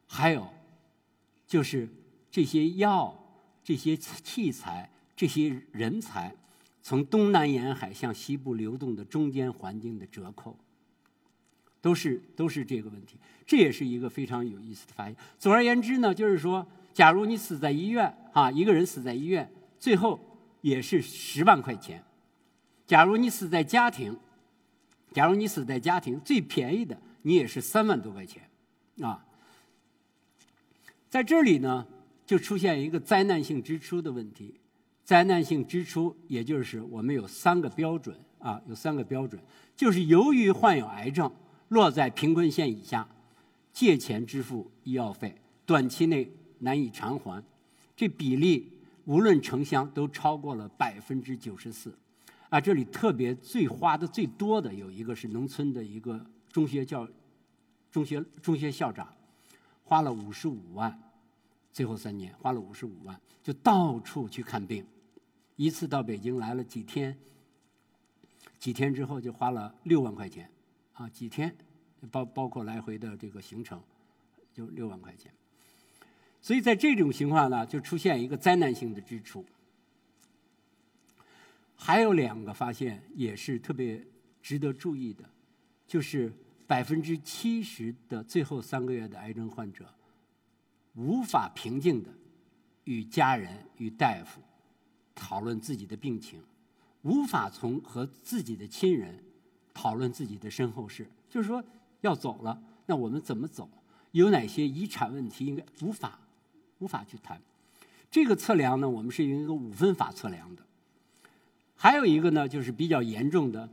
还有，就是这些药、这些器材、这些人才，从东南沿海向西部流动的中间环境的折扣，都是都是这个问题。这也是一个非常有意思的发现。总而言之呢，就是说，假如你死在医院，啊，一个人死在医院，最后也是十万块钱；假如你死在家庭，假如你死在家庭，最便宜的你也是三万多块钱，啊。在这里呢，就出现一个灾难性支出的问题。灾难性支出，也就是我们有三个标准啊，有三个标准，就是由于患有癌症，落在贫困线以下，借钱支付医药费，短期内难以偿还，这比例无论城乡都超过了百分之九十四。啊，这里特别最花的最多的有一个是农村的一个中学教，中学中学校长，花了五十五万。最后三年花了五十五万，就到处去看病，一次到北京来了几天，几天之后就花了六万块钱，啊，几天，包包括来回的这个行程，就六万块钱。所以在这种情况呢，就出现一个灾难性的支出。还有两个发现也是特别值得注意的，就是百分之七十的最后三个月的癌症患者。无法平静的与家人、与大夫讨论自己的病情，无法从和自己的亲人讨论自己的身后事。就是说，要走了，那我们怎么走？有哪些遗产问题应该无法无法去谈？这个测量呢，我们是用一个五分法测量的。还有一个呢，就是比较严重的，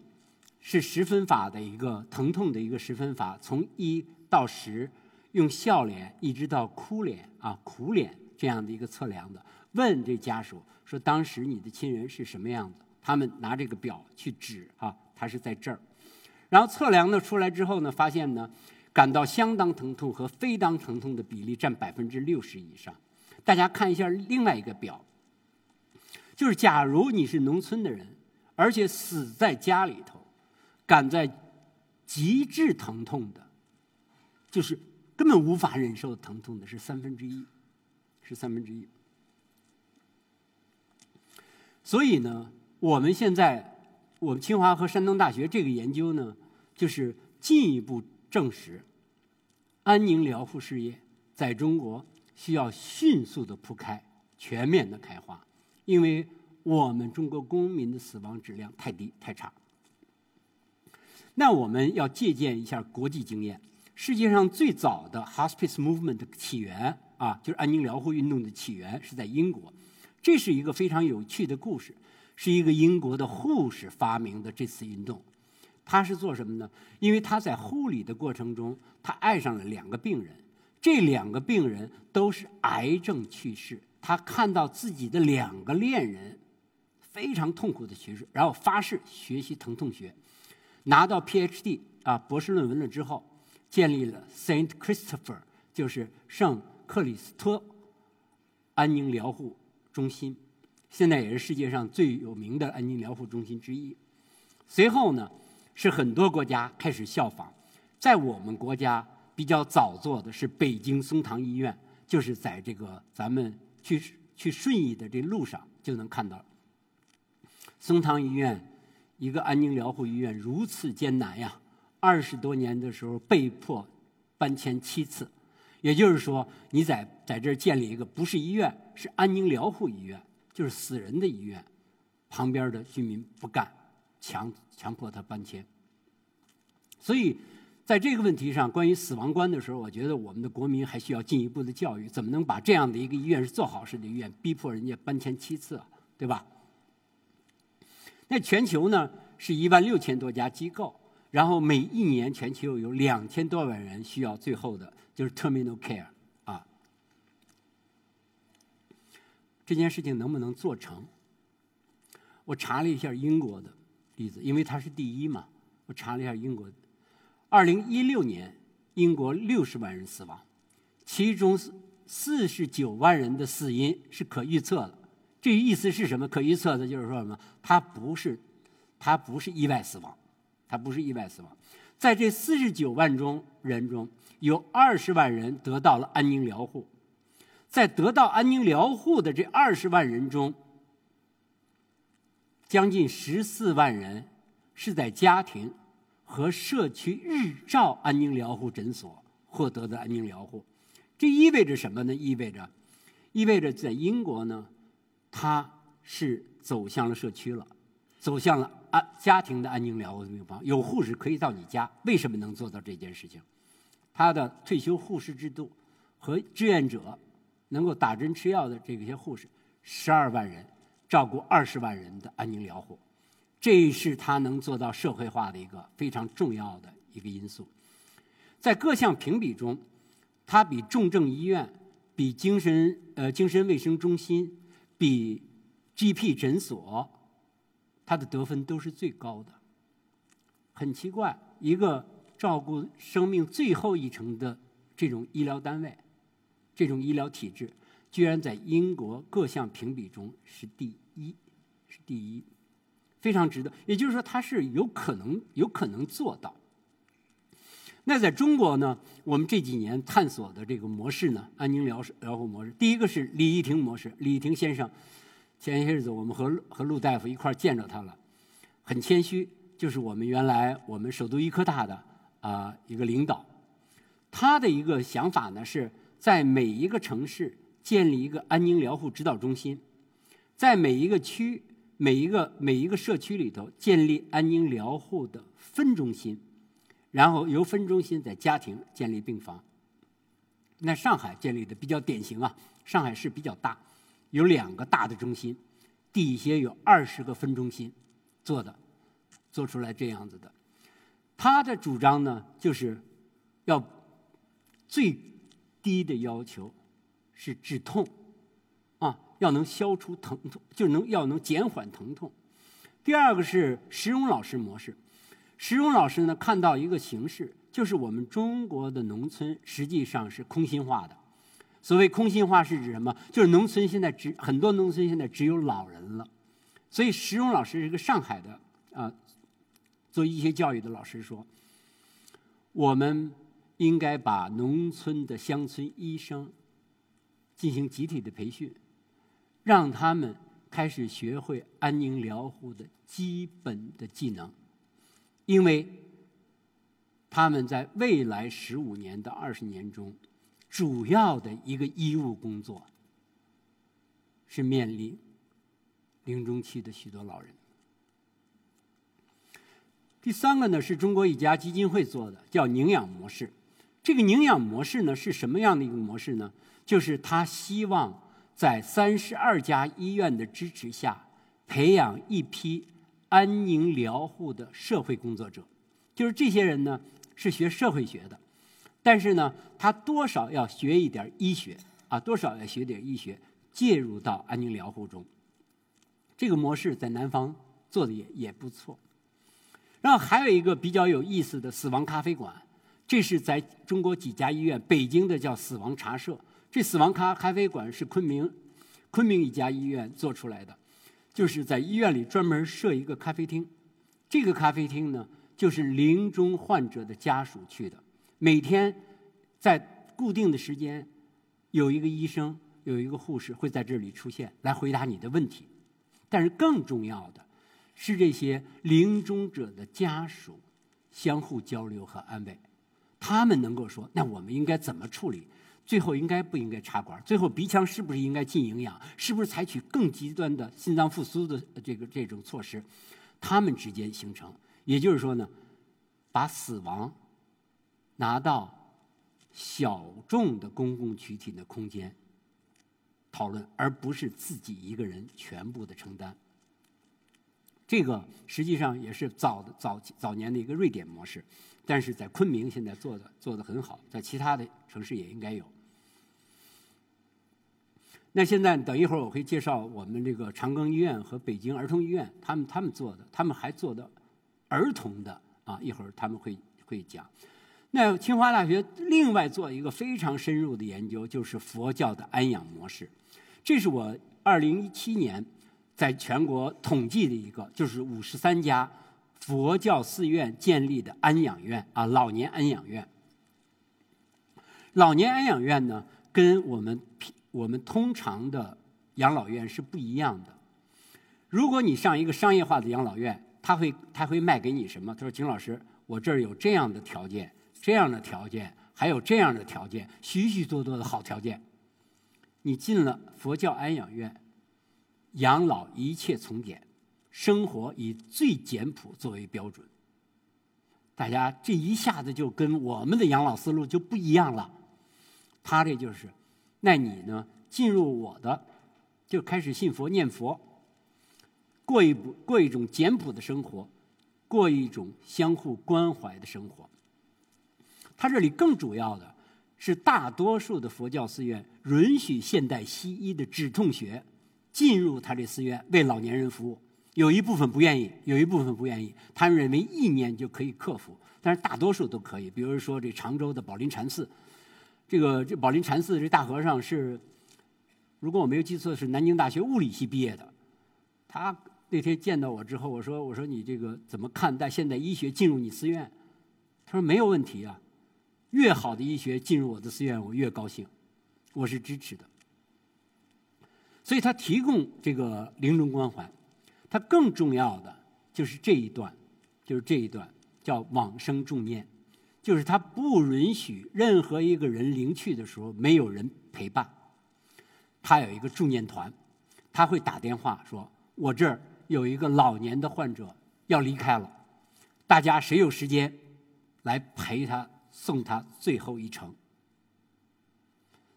是十分法的一个疼痛的一个十分法，从一到十。用笑脸一直到哭脸啊苦脸这样的一个测量的，问这家属说当时你的亲人是什么样子？他们拿这个表去指啊，他是在这儿。然后测量的出来之后呢，发现呢，感到相当疼痛和非当疼痛的比例占百分之六十以上。大家看一下另外一个表，就是假如你是农村的人，而且死在家里头，感在极致疼痛的，就是。根本无法忍受疼痛的是三分之一，是三分之一。所以呢，我们现在我们清华和山东大学这个研究呢，就是进一步证实，安宁疗护事业在中国需要迅速的铺开、全面的开花，因为我们中国公民的死亡质量太低、太差。那我们要借鉴一下国际经验。世界上最早的 hospice movement 的起源啊，就是安宁疗护运动的起源是在英国。这是一个非常有趣的故事，是一个英国的护士发明的这次运动。他是做什么呢？因为他在护理的过程中，他爱上了两个病人，这两个病人都是癌症去世。他看到自己的两个恋人非常痛苦的去世，然后发誓学习疼痛学，拿到 PhD 啊博士论文了之后。建立了 Saint Christopher，就是圣克里斯托安宁疗护中心，现在也是世界上最有名的安宁疗护中心之一。随后呢，是很多国家开始效仿，在我们国家比较早做的是北京松堂医院，就是在这个咱们去去顺义的这路上就能看到。松堂医院一个安宁疗护医院如此艰难呀。二十多年的时候被迫搬迁七次，也就是说，你在在这儿建立一个不是医院，是安宁疗护医院，就是死人的医院，旁边的居民不干，强强迫他搬迁。所以，在这个问题上，关于死亡观的时候，我觉得我们的国民还需要进一步的教育，怎么能把这样的一个医院是做好事的医院，逼迫人家搬迁七次啊，对吧？那全球呢，是一万六千多家机构。然后每一年全球有两千多万人需要最后的就是 terminal care 啊，这件事情能不能做成？我查了一下英国的例子，因为它是第一嘛。我查了一下英国，二零一六年英国六十万人死亡，其中四十九万人的死因是可预测的。这意思是什么？可预测的就是说什么？它不是，它不是意外死亡，它不是意外死亡。在这四十九万中人中，有二十万人得到了安宁疗护，在得到安宁疗护的这二十万人中，将近十四万人是在家庭和社区日照安宁疗护诊所获得的安宁疗护。这意味着什么呢？意味着，意味着在英国呢，它是走向了社区了，走向了安家庭的安宁疗护病房，有护士可以到你家。为什么能做到这件事情？他的退休护士制度和志愿者能够打针吃药的这些护士，十二万人。照顾二十万人的安宁疗护，这是他能做到社会化的一个非常重要的一个因素。在各项评比中，他比重症医院、比精神呃精神卫生中心、比 GP 诊所，他的得分都是最高的。很奇怪，一个照顾生命最后一程的这种医疗单位，这种医疗体制。居然在英国各项评比中是第一，是第一，非常值得。也就是说，它是有可能有可能做到。那在中国呢？我们这几年探索的这个模式呢，安宁疗疗护模式，第一个是李义庭模式。李义庭先生，前些日子我们和和陆大夫一块见着他了，很谦虚，就是我们原来我们首都医科大的啊一个领导。他的一个想法呢，是在每一个城市。建立一个安宁疗护指导中心，在每一个区、每一个每一个社区里头建立安宁疗护的分中心，然后由分中心在家庭建立病房。那上海建立的比较典型啊，上海市比较大，有两个大的中心，底下有二十个分中心做的，做出来这样子的。他的主张呢，就是要最低的要求。是止痛，要能消除疼痛，就能要能减缓疼痛。第二个是石荣老师模式，石荣老师呢看到一个形势，就是我们中国的农村实际上是空心化的。所谓空心化是指什么？就是农村现在只很多农村现在只有老人了。所以石荣老师是个上海的啊，做医学教育的老师说，我们应该把农村的乡村医生。进行集体的培训，让他们开始学会安宁疗护的基本的技能，因为他们在未来十五年到二十年中，主要的一个医务工作是面临临终期的许多老人。第三个呢，是中国一家基金会做的，叫宁养模式。这个宁养模式呢，是什么样的一个模式呢？就是他希望在三十二家医院的支持下，培养一批安宁疗护的社会工作者。就是这些人呢是学社会学的，但是呢他多少要学一点医学啊，多少要学点医学，介入到安宁疗护中。这个模式在南方做的也也不错。然后还有一个比较有意思的死亡咖啡馆，这是在中国几家医院，北京的叫死亡茶社。这死亡咖咖啡馆是昆明，昆明一家医院做出来的，就是在医院里专门设一个咖啡厅。这个咖啡厅呢，就是临终患者的家属去的。每天在固定的时间，有一个医生，有一个护士会在这里出现，来回答你的问题。但是更重要的是，这些临终者的家属相互交流和安慰，他们能够说：“那我们应该怎么处理？”最后应该不应该插管？最后鼻腔是不是应该进营养？是不是采取更极端的心脏复苏的这个这种措施？他们之间形成，也就是说呢，把死亡拿到小众的公共群体的空间讨论，而不是自己一个人全部的承担。这个实际上也是早早早年的一个瑞典模式，但是在昆明现在做的做的很好，在其他的城市也应该有。那现在等一会儿我会介绍我们这个长庚医院和北京儿童医院，他们他们做的，他们还做的儿童的啊，一会儿他们会会讲。那清华大学另外做一个非常深入的研究，就是佛教的安养模式。这是我二零一七年在全国统计的一个，就是五十三家佛教寺院建立的安养院啊，老年安养院。老年安养院呢，跟我们我们通常的养老院是不一样的。如果你上一个商业化的养老院，他会他会卖给你什么？他说：“景老师，我这儿有这样的条件。”这样的条件，还有这样的条件，许许多多的好条件。你进了佛教安养院，养老一切从简，生活以最简朴作为标准。大家这一下子就跟我们的养老思路就不一样了。他这就是，那你呢？进入我的，就开始信佛念佛，过一过一种简朴的生活，过一种相互关怀的生活。他这里更主要的是，大多数的佛教寺院允许现代西医的止痛学进入他这寺院为老年人服务。有一部分不愿意，有一部分不愿意，他们认为意念就可以克服，但是大多数都可以。比如说这常州的宝林禅寺，这个这宝林禅寺这大和尚是，如果我没有记错，是南京大学物理系毕业的。他那天见到我之后，我说：“我说你这个怎么看待现代医学进入你寺院？”他说：“没有问题啊。”越好的医学进入我的寺院，我越高兴，我是支持的。所以他提供这个临终关怀，他更重要的就是这一段，就是这一段叫往生重念，就是他不允许任何一个人临去的时候没有人陪伴。他有一个助念团，他会打电话说：“我这儿有一个老年的患者要离开了，大家谁有时间来陪他？”送他最后一程。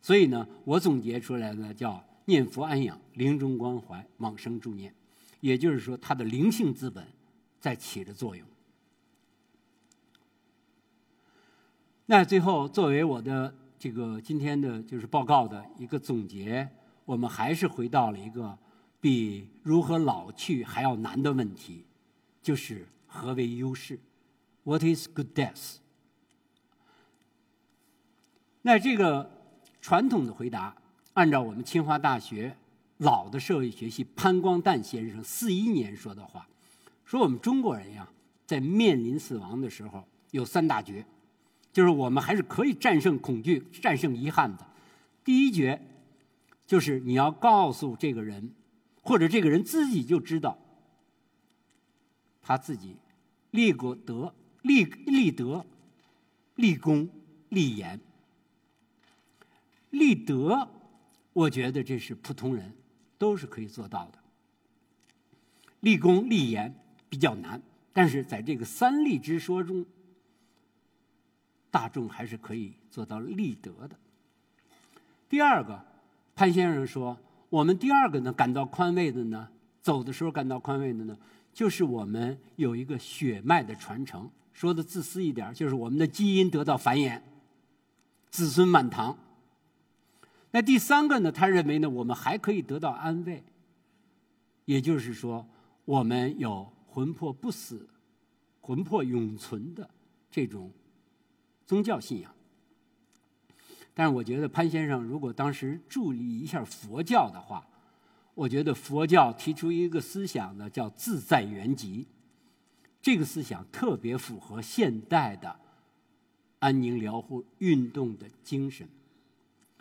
所以呢，我总结出来的叫念佛安养、临终关怀、往生助念，也就是说，他的灵性资本在起着作用。那最后，作为我的这个今天的就是报告的一个总结，我们还是回到了一个比如何老去还要难的问题，就是何为优势？What is good death？那这个传统的回答，按照我们清华大学老的社会学系潘光旦先生四一年说的话，说我们中国人呀，在面临死亡的时候有三大绝，就是我们还是可以战胜恐惧、战胜遗憾的。第一绝，就是你要告诉这个人，或者这个人自己就知道，他自己立过德、立立德、立功、立言。立德，我觉得这是普通人都是可以做到的。立功立言比较难，但是在这个三立之说中，大众还是可以做到立德的。第二个，潘先生说，我们第二个呢感到宽慰的呢，走的时候感到宽慰的呢，就是我们有一个血脉的传承。说的自私一点，就是我们的基因得到繁衍，子孙满堂。那第三个呢？他认为呢，我们还可以得到安慰，也就是说，我们有魂魄不死、魂魄永存的这种宗教信仰。但是，我觉得潘先生如果当时助力一下佛教的话，我觉得佛教提出一个思想呢，叫自在圆寂，这个思想特别符合现代的安宁疗护运动的精神。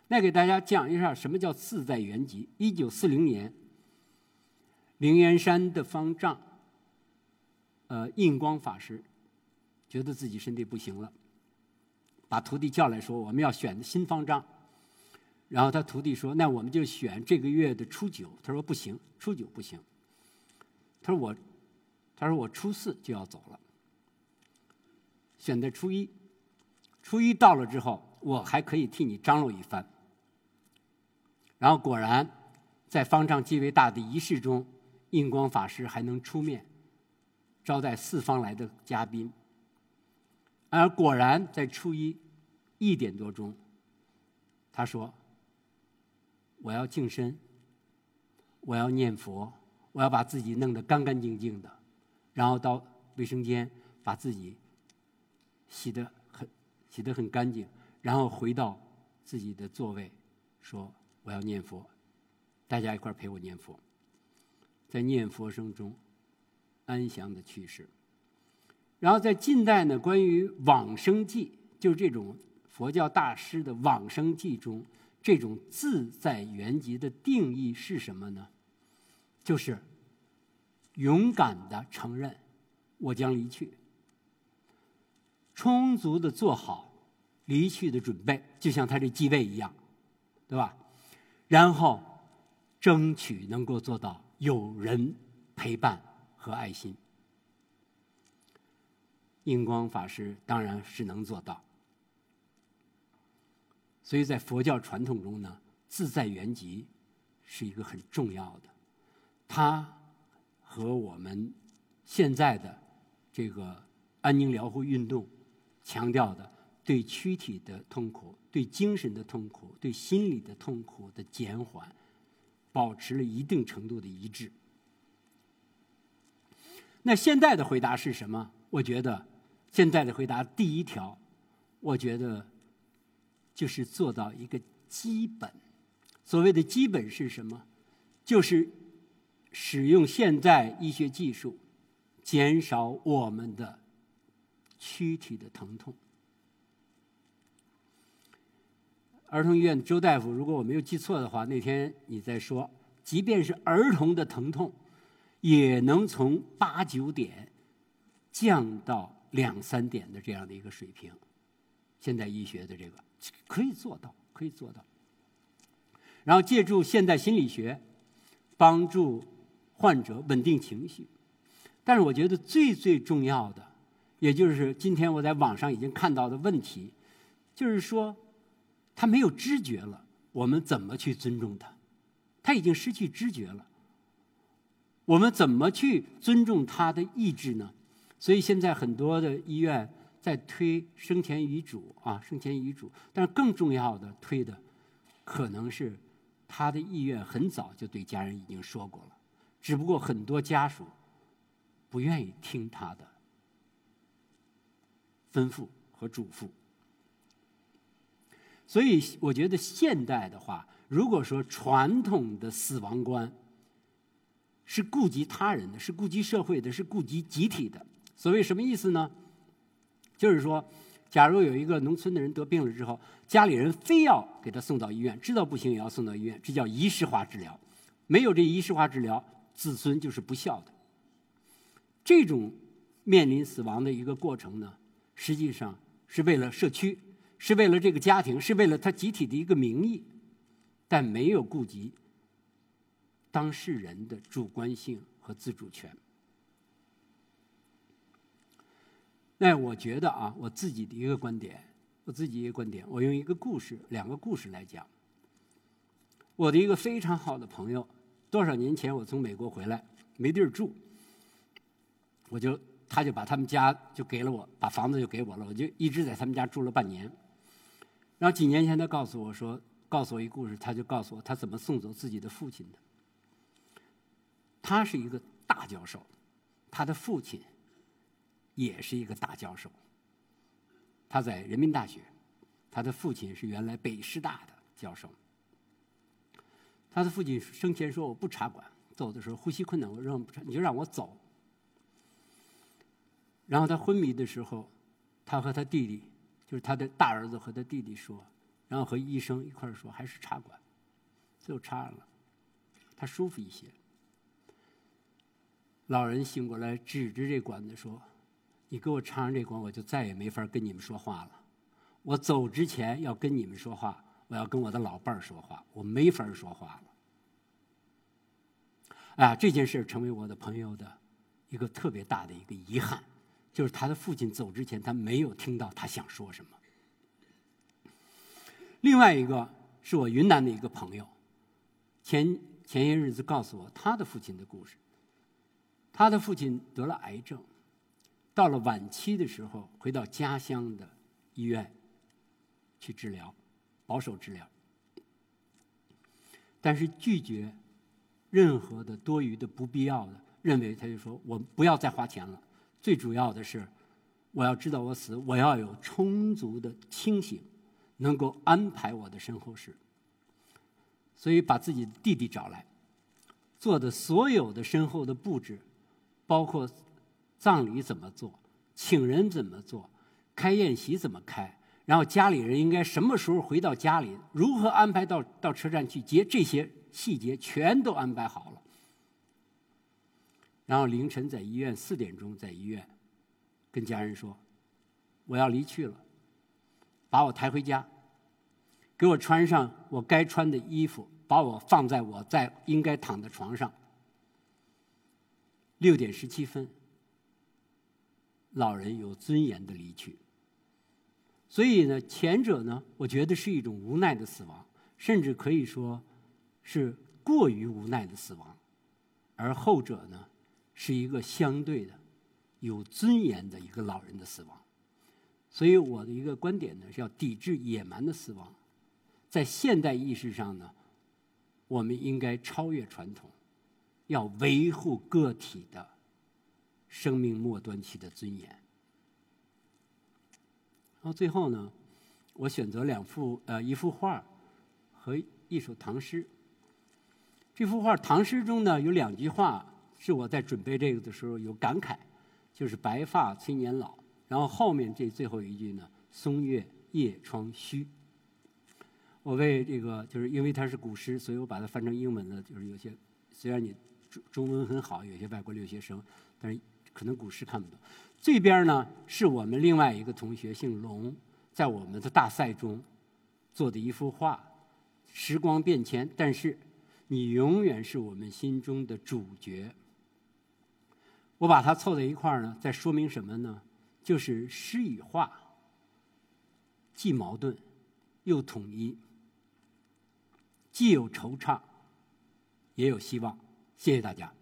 再给大家讲一下什么叫自在圆寂。一九四零年，灵岩山的方丈，呃，印光法师，觉得自己身体不行了，把徒弟叫来说：“我们要选新方丈。”然后他徒弟说：“那我们就选这个月的初九。”他说：“不行，初九不行。”他说：“我，他说我初四就要走了，选在初一。初一到了之后，我还可以替你张罗一番。”然后果然，在方丈继位大的仪式中，印光法师还能出面招待四方来的嘉宾。而果然在初一一点多钟，他说：“我要净身，我要念佛，我要把自己弄得干干净净的，然后到卫生间把自己洗得很洗得很干净，然后回到自己的座位，说我要念佛，大家一块陪我念佛，在念佛声中安详的去世。然后在近代呢，关于往生记，就是这种佛教大师的往生记中，这种自在圆寂的定义是什么呢？就是勇敢的承认我将离去，充足的做好离去的准备，就像他这继位一样，对吧？然后争取能够做到有人陪伴和爱心。印光法师当然是能做到，所以在佛教传统中呢，自在圆寂是一个很重要的。它和我们现在的这个安宁疗护运动强调的对躯体的痛苦、对精神的痛苦、对心理的痛苦的减缓，保持了一定程度的一致。那现在的回答是什么？我觉得。现在的回答，第一条，我觉得就是做到一个基本。所谓的基本是什么？就是使用现代医学技术，减少我们的躯体的疼痛。儿童医院周大夫，如果我没有记错的话，那天你在说，即便是儿童的疼痛，也能从八九点降到。两三点的这样的一个水平，现代医学的这个可以做到，可以做到。然后借助现代心理学，帮助患者稳定情绪。但是我觉得最最重要的，也就是今天我在网上已经看到的问题，就是说他没有知觉了，我们怎么去尊重他？他已经失去知觉了，我们怎么去尊重他的意志呢？所以现在很多的医院在推生前遗嘱啊，生前遗嘱。但是更重要的推的，可能是他的意愿很早就对家人已经说过了，只不过很多家属不愿意听他的吩咐和嘱咐。所以我觉得现代的话，如果说传统的死亡观是顾及他人的，是顾及社会的，是顾及集体的。所谓什么意思呢？就是说，假如有一个农村的人得病了之后，家里人非要给他送到医院，知道不行也要送到医院，这叫仪式化治疗。没有这仪式化治疗，子孙就是不孝的。这种面临死亡的一个过程呢，实际上是为了社区，是为了这个家庭，是为了他集体的一个名义，但没有顾及当事人的主观性和自主权。那我觉得啊，我自己的一个观点，我自己一个观点，我用一个故事，两个故事来讲。我的一个非常好的朋友，多少年前我从美国回来，没地儿住，我就他就把他们家就给了我，把房子就给我了，我就一直在他们家住了半年。然后几年前他告诉我说，告诉我一故事，他就告诉我他怎么送走自己的父亲的。他是一个大教授，他的父亲。也是一个大教授，他在人民大学，他的父亲是原来北师大的教授。他的父亲生前说：“我不插管，走的时候呼吸困难，我让不插，你就让我走。”然后他昏迷的时候，他和他弟弟，就是他的大儿子和他弟弟说，然后和医生一块说，还是插管，最后插了，他舒服一些。老人醒过来，指着这管子说。你给我插上这管，我就再也没法跟你们说话了。我走之前要跟你们说话，我要跟我的老伴儿说话，我没法说话了。啊，这件事成为我的朋友的一个特别大的一个遗憾，就是他的父亲走之前，他没有听到他想说什么。另外一个是我云南的一个朋友，前前些日子告诉我他的父亲的故事。他的父亲得了癌症。到了晚期的时候，回到家乡的医院去治疗，保守治疗。但是拒绝任何的多余的、不必要的，认为他就说我不要再花钱了。最主要的是，我要知道我死，我要有充足的清醒，能够安排我的身后事。所以把自己的弟弟找来，做的所有的身后的布置，包括葬礼怎么做，请人怎么做，开宴席怎么开，然后家里人应该什么时候回到家里，如何安排到到车站去接，这些细节全都安排好了。然后凌晨在医院四点钟在医院，跟家人说，我要离去了，把我抬回家，给我穿上我该穿的衣服，把我放在我在应该躺的床上。六点十七分，老人有尊严的离去。所以呢，前者呢，我觉得是一种无奈的死亡，甚至可以说是过于无奈的死亡，而后者呢？是一个相对的、有尊严的一个老人的死亡，所以我的一个观点呢是要抵制野蛮的死亡。在现代意识上呢，我们应该超越传统，要维护个体的生命末端期的尊严。然后最后呢，我选择两幅呃一幅画和一首唐诗。这幅画唐诗中呢有两句话。是我在准备这个的时候有感慨，就是“白发催年老”，然后后面这最后一句呢，“松月夜窗虚”。我为这个，就是因为它是古诗，所以我把它翻成英文了。就是有些虽然你中中文很好，有些外国留学生，但是可能古诗看不懂。这边呢，是我们另外一个同学姓龙，在我们的大赛中做的一幅画。时光变迁，但是你永远是我们心中的主角。我把它凑在一块儿呢，在说明什么呢？就是诗与画既矛盾又统一，既有惆怅也有希望。谢谢大家。